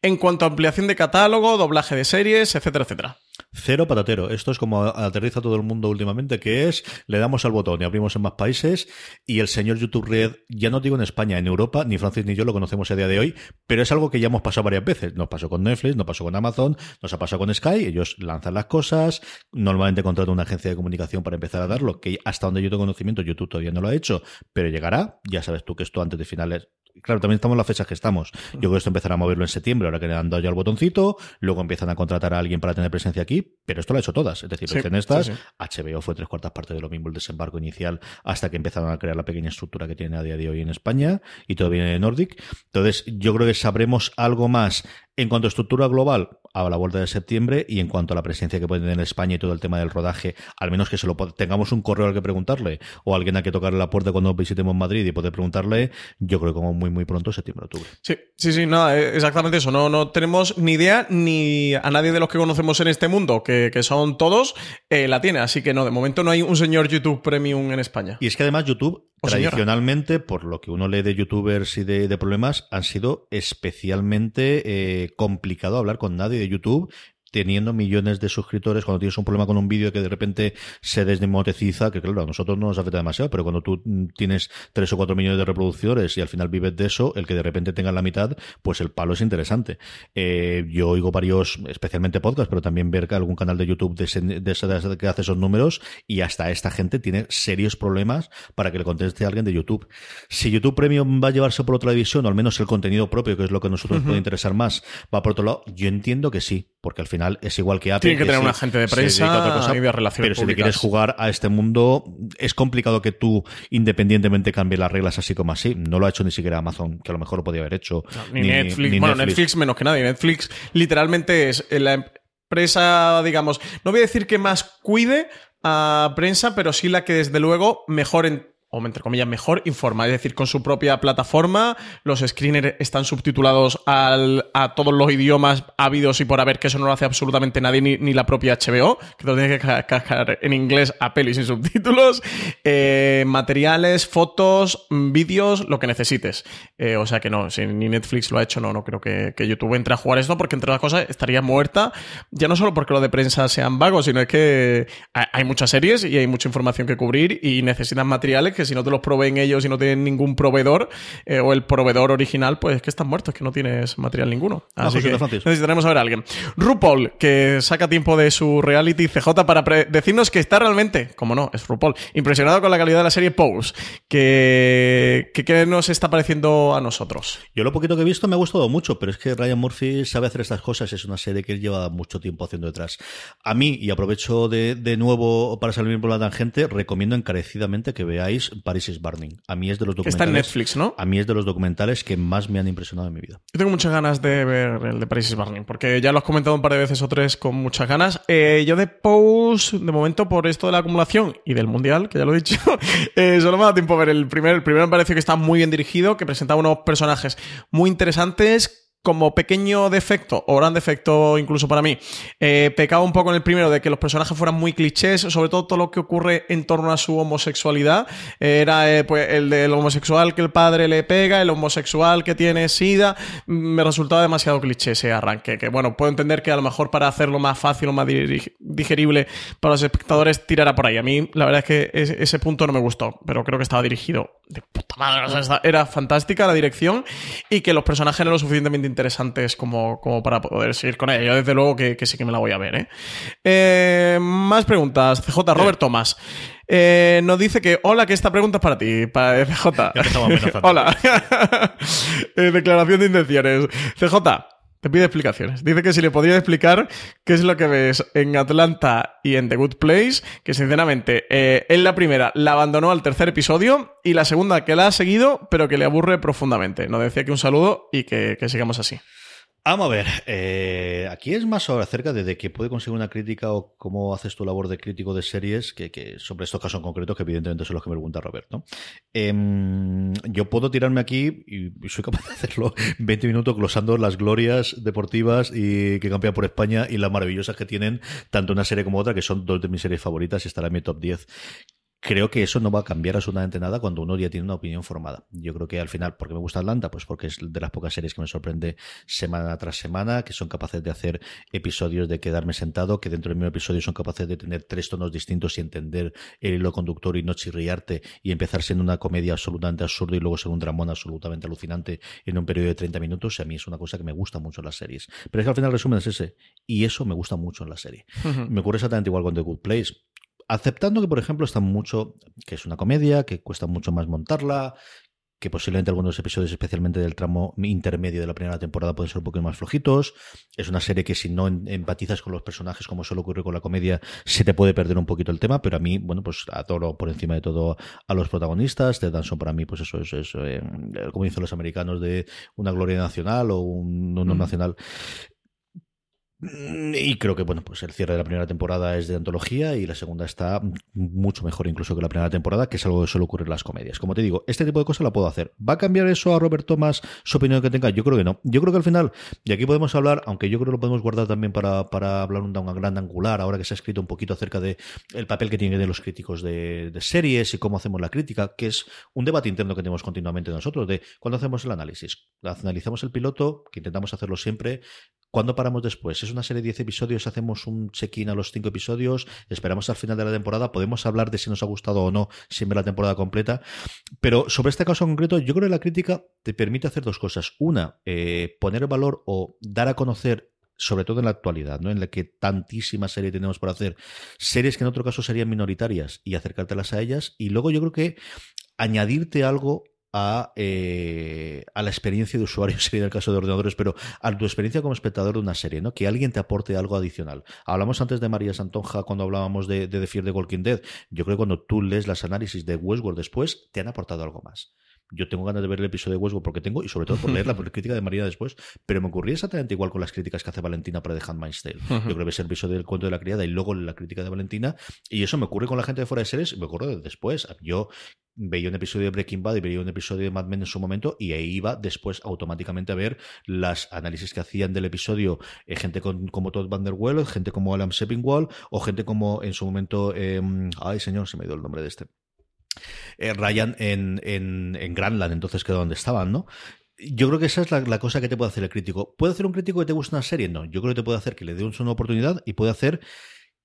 en cuanto a ampliación de catálogo, doblaje de series, etcétera, etcétera. Cero patatero. Esto es como aterriza todo el mundo últimamente, que es, le damos al botón y abrimos en más países y el señor YouTube Red, ya no digo en España, en Europa, ni Francis ni yo lo conocemos a día de hoy, pero es algo que ya hemos pasado varias veces. Nos pasó con Netflix, nos pasó con Amazon, nos ha pasado con Sky, ellos lanzan las cosas, normalmente contratan una agencia de comunicación para empezar a darlo, que hasta donde yo tengo conocimiento, YouTube todavía no lo ha hecho, pero llegará, ya sabes tú que esto antes de finales Claro, también estamos en las fechas que estamos. Yo creo que esto empezará a moverlo en septiembre, ahora que le han dado ya el botoncito, luego empiezan a contratar a alguien para tener presencia aquí, pero esto lo ha hecho todas. Es decir, Sí, hacen estas, sí, HBO fue tres cuartas partes de lo mismo el desembarco inicial hasta que empezaron a crear la pequeña estructura que tiene a día de hoy en España y todo viene de Nordic. Entonces, yo creo que sabremos algo más en cuanto a estructura global a la vuelta de septiembre y en cuanto a la presencia que puede tener en España y todo el tema del rodaje, al menos que se lo tengamos un correo al que preguntarle o alguien a que tocarle la puerta cuando visitemos Madrid y poder preguntarle, yo creo que como muy muy pronto, septiembre, octubre. Sí, sí, sí, nada, eh, exactamente eso. No, no tenemos ni idea ni a nadie de los que conocemos en este mundo, que, que son todos, eh, la tiene. Así que no, de momento no hay un señor YouTube Premium en España. Y es que además YouTube, Tradicionalmente, por lo que uno lee de youtubers y de, de problemas, han sido especialmente eh, complicado hablar con nadie de YouTube teniendo millones de suscriptores, cuando tienes un problema con un vídeo que de repente se desmonetiza, que claro, a nosotros no nos afecta demasiado, pero cuando tú mm, tienes tres o cuatro millones de reproducciones y al final vives de eso, el que de repente tenga la mitad, pues el palo es interesante. Eh, yo oigo varios, especialmente podcasts, pero también ver que algún canal de YouTube de, ese- de ese- de ese que hace esos números y hasta esta gente tiene serios problemas para que le conteste a alguien de YouTube. Si YouTube Premium va a llevarse por otra división, o al menos el contenido propio, que es lo que a nosotros nos puede interesar más, va por otro lado, yo entiendo que sí, porque al final es igual que Apple. Tienen que tener sí, un agente de prensa y de relaciones Pero si te quieres jugar a este mundo, es complicado que tú independientemente cambies las reglas así como así. No lo ha hecho ni siquiera Amazon, que a lo mejor lo podía haber hecho. Ni, Netflix. bueno, Netflix. menos que nadie. Netflix literalmente es la empresa, digamos, no voy a decir que más cuide a prensa, pero sí la que desde luego mejor en o entre comillas, mejor informa, es decir, con su propia plataforma, los screeners están subtitulados al- a todos los idiomas habidos y por haber, que eso no lo hace absolutamente nadie, ni, ni la propia HBO, que lo tiene que ca- cascar en inglés a peli sin subtítulos, eh, materiales, fotos, mm, vídeos, lo que necesites. Eh, o sea que no, si ni Netflix lo ha hecho, no, no creo que, que YouTube entre a jugar esto, porque entre las cosas estaría muerta, ya no solo porque lo de prensa sean vagos, sino es que hay hay muchas series y hay mucha información que cubrir y necesitan materiales que si no te los proveen ellos y no tienen ningún proveedor, eh, o el proveedor original, pues es que están muertos, que no tienes material ninguno. Ah, Así José que necesitaremos a ver a alguien. RuPaul, que saca tiempo de su reality CJ para decirnos que está realmente, como no, es RuPaul, impresionado con la calidad de la serie Pose. Que, que, ¿Qué nos está pareciendo a nosotros? Yo lo poquito que he visto me ha gustado mucho, pero es que Ryan Murphy sabe hacer estas cosas. Es una serie que él lleva mucho tiempo haciendo detrás. A mí, y aprovecho de, de nuevo para salir por la tangente, recomiendo encarecidamente que veáis Paris is Burning. A mí es de los Que está documentales. en Netflix, ¿no? A mí es de los documentales que más me han impresionado en mi vida. Yo tengo muchas ganas de ver el de Paris is Burning, porque ya lo has comentado un par de veces o tres con muchas ganas. Eh, yo de Pose, de momento, por esto de la acumulación y del Mundial, que ya lo he dicho, eh, solo me ha dado tiempo a ver el primero. El primero me pareció que está muy bien dirigido, que presentaba unos personajes muy interesantes. Como pequeño defecto, o gran defecto incluso para mí, eh, pecaba un poco en el primero de que los personajes fueran muy clichés, sobre todo todo lo que ocurre en torno a su homosexualidad. Era eh, pues, el del homosexual que el padre le pega, el homosexual que tiene sida. Mm, Me resultaba demasiado cliché ese arranque. Que bueno, puedo entender que a lo mejor para hacerlo más fácil o más digerible para los espectadores tirara por ahí. A mí, la verdad es que ese, punto no me gustó, pero creo que estaba dirigido de puta madre. O sea, era fantástica la dirección y que los personajes eran lo suficientemente interesantes como, como para poder seguir con ella. Yo desde luego que, que sí que me la voy a ver. ¿eh? Eh, más preguntas. CJ Robert Thomas. Eh, nos dice que, hola, que esta pregunta es para ti, para CJ. hola. Eh, declaración de intenciones. CJ, te pide explicaciones. Dice que si le podría explicar qué es lo que ves en Atlanta y en The Good Place, que sinceramente eh, en la primera la abandonó al tercer episodio y la segunda que la ha seguido, pero que le aburre profundamente. Nos decía que un saludo y que sigamos así. Vamos a ver, eh, aquí es más acerca de, de que puede conseguir una crítica o cómo haces tu labor de crítico de series que, sobre estos casos en concreto, que evidentemente son los que me pregunta Roberto. Em, yo puedo tirarme aquí, y soy capaz de hacerlo, 20 minutos glosando las glorias deportivas y que campean por España y las maravillosas que tienen tanto una serie como otra, que son dos de mis series favoritas y estará en mi top 10 creo que eso no va a cambiar absolutamente nada cuando uno ya tiene una opinión formada. Yo creo que al final, ¿por qué me gusta Atlanta? Pues porque es de las pocas series que me sorprende semana tras semana, que son capaces de hacer episodios de quedarme sentado, que dentro del mismo episodio son capaces de tener tres tonos distintos y entender el hilo conductor y no chirriarte y empezar siendo una comedia absolutamente absurda y luego ser un dramón absolutamente alucinante en un periodo de 30 minutos. a mí es una cosa que me gusta mucho en las series. Pero es que al final el resumen es ese. Y eso me gusta mucho en la serie. Me ocurre exactamente igual con The Good Place aceptando que, por ejemplo, está mucho, que es una comedia, que cuesta mucho más montarla, que posiblemente algunos episodios, especialmente del tramo intermedio de la primera temporada, pueden ser un poco más flojitos. Es una serie que si no empatizas con los personajes, como suele ocurrir con la comedia, se te puede perder un poquito el tema, pero a mí, bueno, pues adoro por encima de todo a los protagonistas. The Danson para mí, pues eso es, eh, como dicen los americanos, de una gloria nacional o un honor mm. nacional. Mm, y creo que, bueno, pues el cierre de la primera temporada es de antología y la segunda está mucho mejor incluso que la primera temporada, que es algo que suele ocurrir en las comedias. Como te digo, este tipo de cosas la puedo hacer. ¿Va a cambiar eso a Robert Thomas su opinión que tenga? Yo creo que no. Yo creo que al final, y aquí podemos hablar, aunque yo creo que lo podemos guardar también para, para hablar un, un gran angular, ahora que se ha escrito un poquito acerca de el papel que tienen los críticos de, de series y cómo hacemos la crítica, que es un debate interno que tenemos continuamente nosotros, de cuando hacemos el análisis. Analizamos el piloto, que intentamos hacerlo siempre, ¿Cuándo paramos después? ¿Es una serie de 10 episodios? ¿Hacemos un check-in a los 5 episodios? ¿Esperamos al final de la temporada? ¿Podemos hablar de si nos ha gustado o no sin ver la temporada completa? Pero sobre este caso concreto, yo creo que la crítica te permite hacer dos cosas. Una, eh, poner valor o dar a conocer sobre todo en la actualidad, ¿no? En la que tantísima serie tenemos por hacer, series que en otro caso serían minoritarias y acercártelas a ellas. Y luego yo creo que añadirte algo a, eh, a la experiencia de usuario, sería el caso de ordenadores, pero a tu experiencia como espectador de una serie, ¿no? Que alguien te aporte algo adicional. Hablamos antes de María Santonja cuando hablábamos de, de The Fear de Walking Dead. Yo creo que cuando tú lees las análisis de Westworld después, te han aportado algo más. Yo tengo ganas de ver el episodio de Westworld porque tengo, y sobre todo por leer la crítica de María después, pero me ocurría exactamente igual con las críticas que hace Valentina para The Handmaid's Tale. Yo creo que es el episodio del cuento de la criada y luego la crítica de Valentina, y eso me ocurre con la gente de fuera de series, me ocurre después. Yo veía un episodio de Breaking Bad y veía un episodio de Mad Men en su momento y ahí iba después automáticamente a ver las análisis que hacían del episodio eh, gente como Todd Van Der Well, gente como Alan Sepinwall o gente como en su momento em, ay señor, se me dio el nombre de este Ryan en, en, en Granland, entonces que donde estaban, ¿no? Yo creo que esa es la, cosa que te puede hacer el crítico. ¿Puede hacer un crítico que te guste una serie? No. Yo creo que te puede hacer que le dé una oportunidad y puede hacer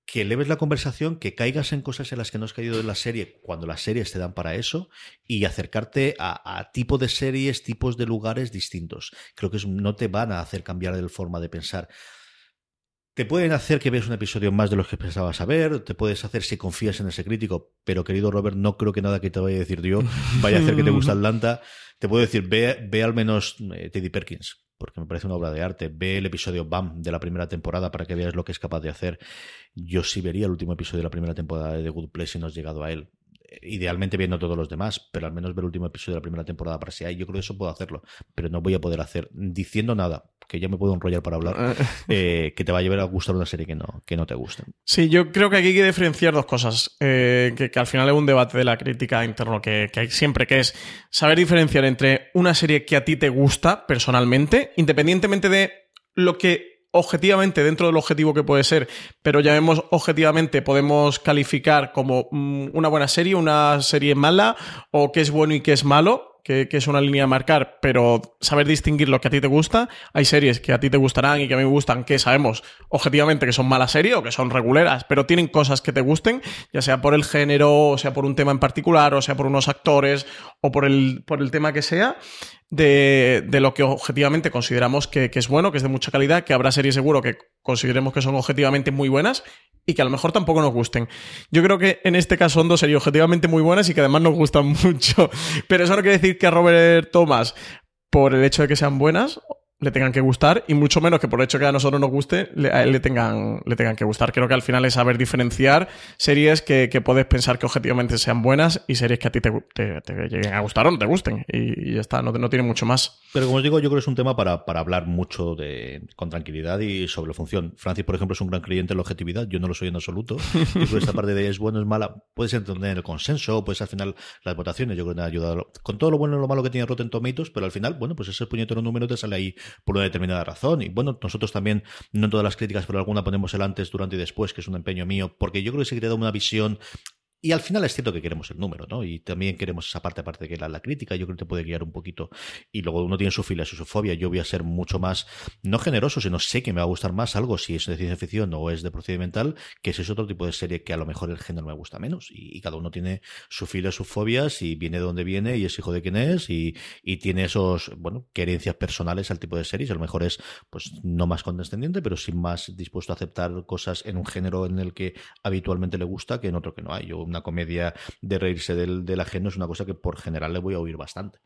que leves la conversación, que caigas en cosas en las que no has caído en la serie cuando las series te dan para eso y acercarte a, a tipo de series, tipos de lugares distintos. Creo que no te van a hacer cambiar de forma de pensar. Te pueden hacer que veas un episodio más de los que pensabas saber, te puedes hacer si confías en ese crítico, pero querido Robert, no creo que nada que te vaya a decir yo vaya a hacer que te guste Atlanta. Te puedo decir, ve, ve al menos eh, Teddy Perkins, porque me parece una obra de arte. Ve el episodio BAM de la primera temporada para que veas lo que es capaz de hacer. Yo sí vería el último episodio de la primera temporada de The Good Place si no has llegado a él idealmente viendo todos los demás, pero al menos ver el último episodio de la primera temporada para si hay, yo creo que eso puedo hacerlo, pero no voy a poder hacer diciendo nada, que ya me puedo enrollar para hablar, eh, que te va a llevar a gustar una serie que no, que no te guste. Sí, yo creo que aquí hay que diferenciar dos cosas, eh, que, al final es un debate de la crítica interno que, que hay siempre, que es saber diferenciar entre una serie que a ti te gusta personalmente, independientemente de lo que objetivamente dentro del objetivo que puede ser, pero ya vemos objetivamente, podemos calificar como mm, una buena serie, una serie mala, o qué es bueno y qué es malo, que, es una línea a marcar, pero saber distinguir lo que a ti te gusta. Hay series que a ti te gustarán y que a mí me gustan, que sabemos objetivamente que son malas series o que son reguleras, pero tienen cosas que te gusten, ya sea por el género, o sea por un tema en particular, o sea por unos actores, o por el, por el tema que sea. De, de lo que objetivamente consideramos que, que es bueno, que es de mucha calidad, que habrá series seguro que consideremos que son objetivamente muy buenas y que a lo mejor tampoco nos gusten. Yo creo que en este caso son dos series objetivamente muy buenas y que además nos gustan mucho. Pero eso no quiere decir que a Robert Thomas, por el hecho de que sean buenas, le tengan que gustar y mucho menos que por el hecho que a nosotros nos guste, le, le tengan, le tengan que gustar. Creo que al final es saber diferenciar series que, que puedes pensar que objetivamente sean buenas y series que a ti te, te- te lleguen a gustar o te gusten. Y, y ya está, no, no tiene mucho más. Pero como os digo, yo creo que es un tema para, para hablar mucho de, con tranquilidad y sobre la función. Francis, por ejemplo, es un gran creyente en la objetividad. Yo no lo soy en absoluto. Que esta parte de es bueno, es mala, puedes entender el consenso, puedes al final las votaciones. Yo creo que me ha ayudado con todo lo bueno y lo malo que tiene Rotten Tomatoes, pero al final, bueno, pues ese puñetero número te sale ahí por una determinada razón. Y bueno, nosotros también, no todas las críticas, pero alguna ponemos el antes, durante y después, que es un empeño mío, porque yo creo que se crea una visión y al final es cierto que queremos el número, ¿no? Y también queremos esa parte, aparte de que la, la crítica, yo creo que te puede guiar un poquito. Y luego uno tiene su filia, su fobia. Yo voy a ser mucho más, no generoso, sino sé que me va a gustar más algo si es de ciencia ficción o es de procedimental, que si es otro tipo de serie que a lo mejor el género me gusta menos. Y, cada uno tiene su filia, sus fobias, y viene de donde viene, y es hijo de quién es, y, y tiene esos, bueno, querencias personales al tipo de series. A lo mejor es, pues, no más condescendiente, pero sí más dispuesto a aceptar cosas en un género en el que habitualmente le gusta que en otro que no hay. Yo una comedia de reírse del, del ajeno es una cosa que por general le voy a oír bastante.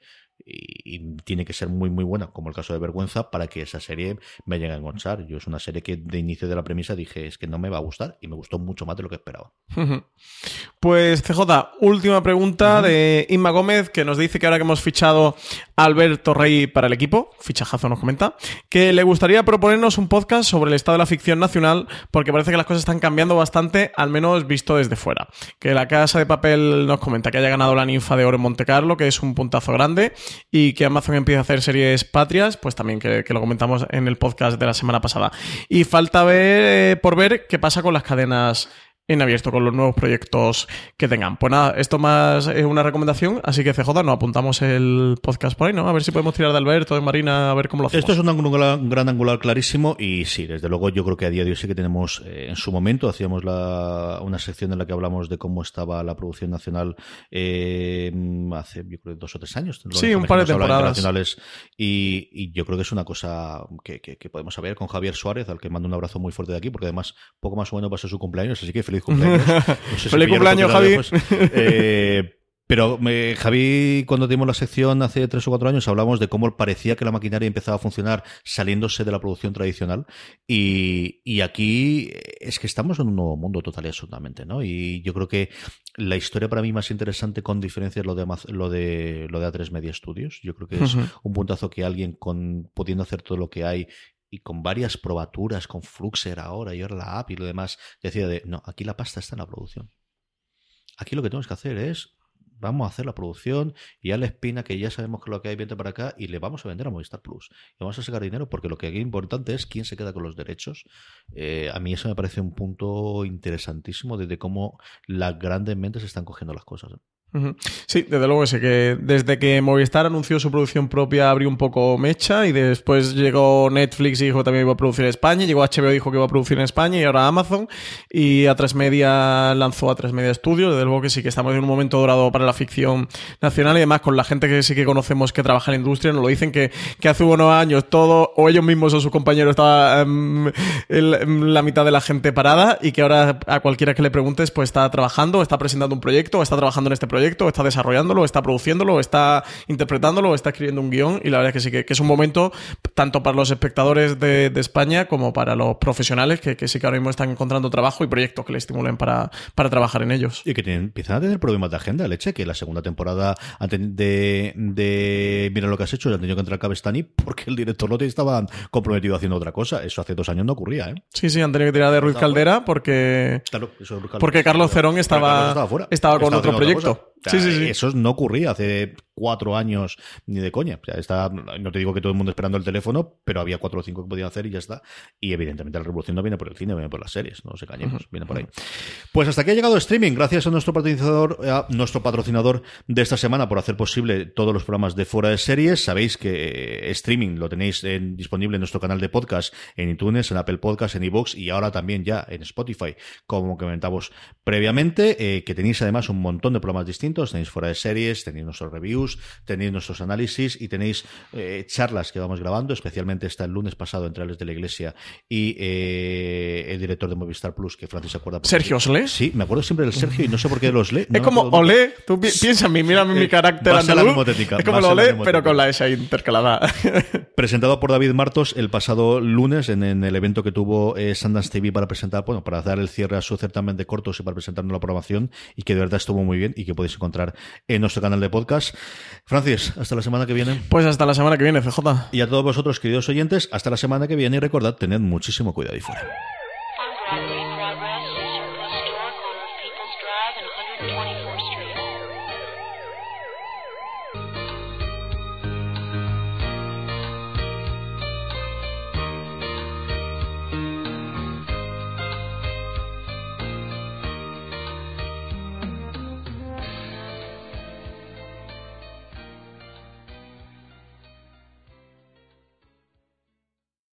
Y, y tiene que ser muy, muy buena, como el caso de Vergüenza, para que esa serie me llegue a enganchar. Yo es una serie que de inicio de la premisa dije, es que no me va a gustar, y me gustó mucho más de lo que esperaba. Pues CJ, última pregunta de Inma Gómez, que nos dice que ahora que hemos fichado a Alberto Rey para el equipo, fichajazo nos comenta, que le gustaría proponernos un podcast sobre el estado de la ficción nacional, porque parece que las cosas están cambiando bastante, al menos visto desde fuera. Que la Casa de Papel nos comenta que haya ganado la ninfa de oro en Monte Carlo, que es un puntazo grande, y que Amazon empieza a hacer series patrias, pues también que, que lo comentamos en el podcast de la semana pasada. Y falta ver, eh, por ver qué pasa con las cadenas en abierto con los nuevos proyectos que tengan. Pues nada, esto más es una recomendación, así que CJ, nos apuntamos el podcast por ahí, ¿no? A ver si podemos tirar de Alberto, de Marina, a ver cómo lo hacemos. Esto es un angular- un gran angular clarísimo y sí, desde luego yo creo que a día de hoy sí que tenemos, eh, en su momento hacíamos la, una sección en la que hablamos de cómo estaba la producción nacional eh, hace yo creo dos o tres años. Sí, un par de temporadas. internacionales y, y yo creo que es una cosa que, que- que podemos saber con Javier Suárez, al que mando un abrazo muy fuerte de aquí, porque además poco más o menos va a ser su cumpleaños, así que feliz cumpleaños. No sé si Feliz cumpleaños, Javi. Eh, pero me- Javi, cuando tuvimos la sección hace tres o cuatro años, hablamos de cómo parecía que la maquinaria empezaba a funcionar saliéndose de la producción tradicional. Y, y aquí es que estamos en un nuevo mundo total y absolutamente, ¿no? Y yo creo que la historia para mí más interesante con diferencia es lo de, lo de, lo de A3 Media Studios. Yo creo que es un puntazo que alguien con, pudiendo hacer todo lo que hay y con varias probaturas, con Fluxer ahora y ahora la app y lo demás, decía de, no, aquí la pasta está en la producción. Aquí lo que tenemos que hacer es, vamos a hacer la producción y ya la espina que ya sabemos que lo que hay viene para acá y le vamos a vender a Movistar Plus. Y vamos a sacar dinero porque lo que es importante es quién se queda con los derechos. Eh, a mí eso me parece un punto interesantísimo desde cómo las grandes mentes están cogiendo las cosas. Sí, desde luego que sí, que desde que Movistar anunció su producción propia abrió un poco mecha y después llegó Netflix y dijo que también iba a producir en España, llegó HBO y dijo que iba a producir en España y ahora Amazon y A3 Media lanzó A3 Media Studios, desde luego que sí que estamos en un momento dorado para la ficción nacional y además con la gente que sí que conocemos que trabaja en la industria nos lo dicen que, hace unos años todo o ellos mismos o sus compañeros estaba em, la mitad de la gente parada y que ahora a cualquiera que le preguntes pues está trabajando, está presentando un proyecto, o está trabajando en este proyecto, está desarrollándolo, está produciéndolo, está interpretándolo, está escribiendo un guion y la verdad es que sí que, que es un momento tanto para los espectadores de, de España como para los profesionales que, que sí que ahora mismo están encontrando trabajo y proyectos que les estimulen para, para trabajar en ellos. Y que tienen- empiezan a tener problemas de agenda, leche, que la segunda temporada de, de Mira lo que has hecho, han tenido que entrar Cabestani porque el director no estaba comprometido haciendo otra cosa. Eso hace dos años no ocurría, ¿eh? Sí, sí, han tenido que tirar de Ruiz Caldera porque... Claro, eso es Porque Carlos Cerón estaba- Carlos estaba, fuera. estaba con otro proyecto. Cosa. O sea, Sí, sí, sí. Eso no ocurría hace cuatro años ni de coña. O sea, está, no te digo que todo el mundo esperando el teléfono, pero había cuatro o cinco que podían hacer y ya está. Y evidentemente la revolución no viene por el cine, viene por las series, no se cañemos, viene por ahí. Pues hasta aquí ha llegado streaming, gracias a nuestro patrocinador, a nuestro patrocinador de esta semana por hacer posible todos los programas de fuera de series. Sabéis que eh, streaming lo tenéis en- disponible en nuestro canal de podcast en iTunes, en Apple Podcast, en iVoox y ahora también ya en Spotify, como comentamos previamente, eh, que tenéis además un montón de programas distintos distintos. Tenéis fuera de series, tenéis nuestros reviews, tenéis nuestros análisis y tenéis eh, charlas que vamos grabando, especialmente esta el lunes pasado entre Alex de la Iglesia y eh, el director de Movistar Plus, que Francis se acuerda. ¿Sergio Osle? Sí, me acuerdo siempre del Sergio y no sé por qué los lee. Es como olé, tú pi- piensa en mí, mira mi Eh, carácter andaluz. Es como lo olé, pero con la S ahí intercalada. Presentado por David Martos el pasado lunes en, en el evento que tuvo eh, Sundance TV para presentar, bueno, para dar el cierre a su certamen de cortos y para presentarnos la programación y que de verdad estuvo muy bien y que podéis encontrar en nuestro canal de podcast. Francis, hasta la semana que viene. Pues hasta la semana que viene, CJ. Y a todos vosotros, queridos oyentes, hasta la semana que viene y recordad, tened muchísimo cuidado y fuera.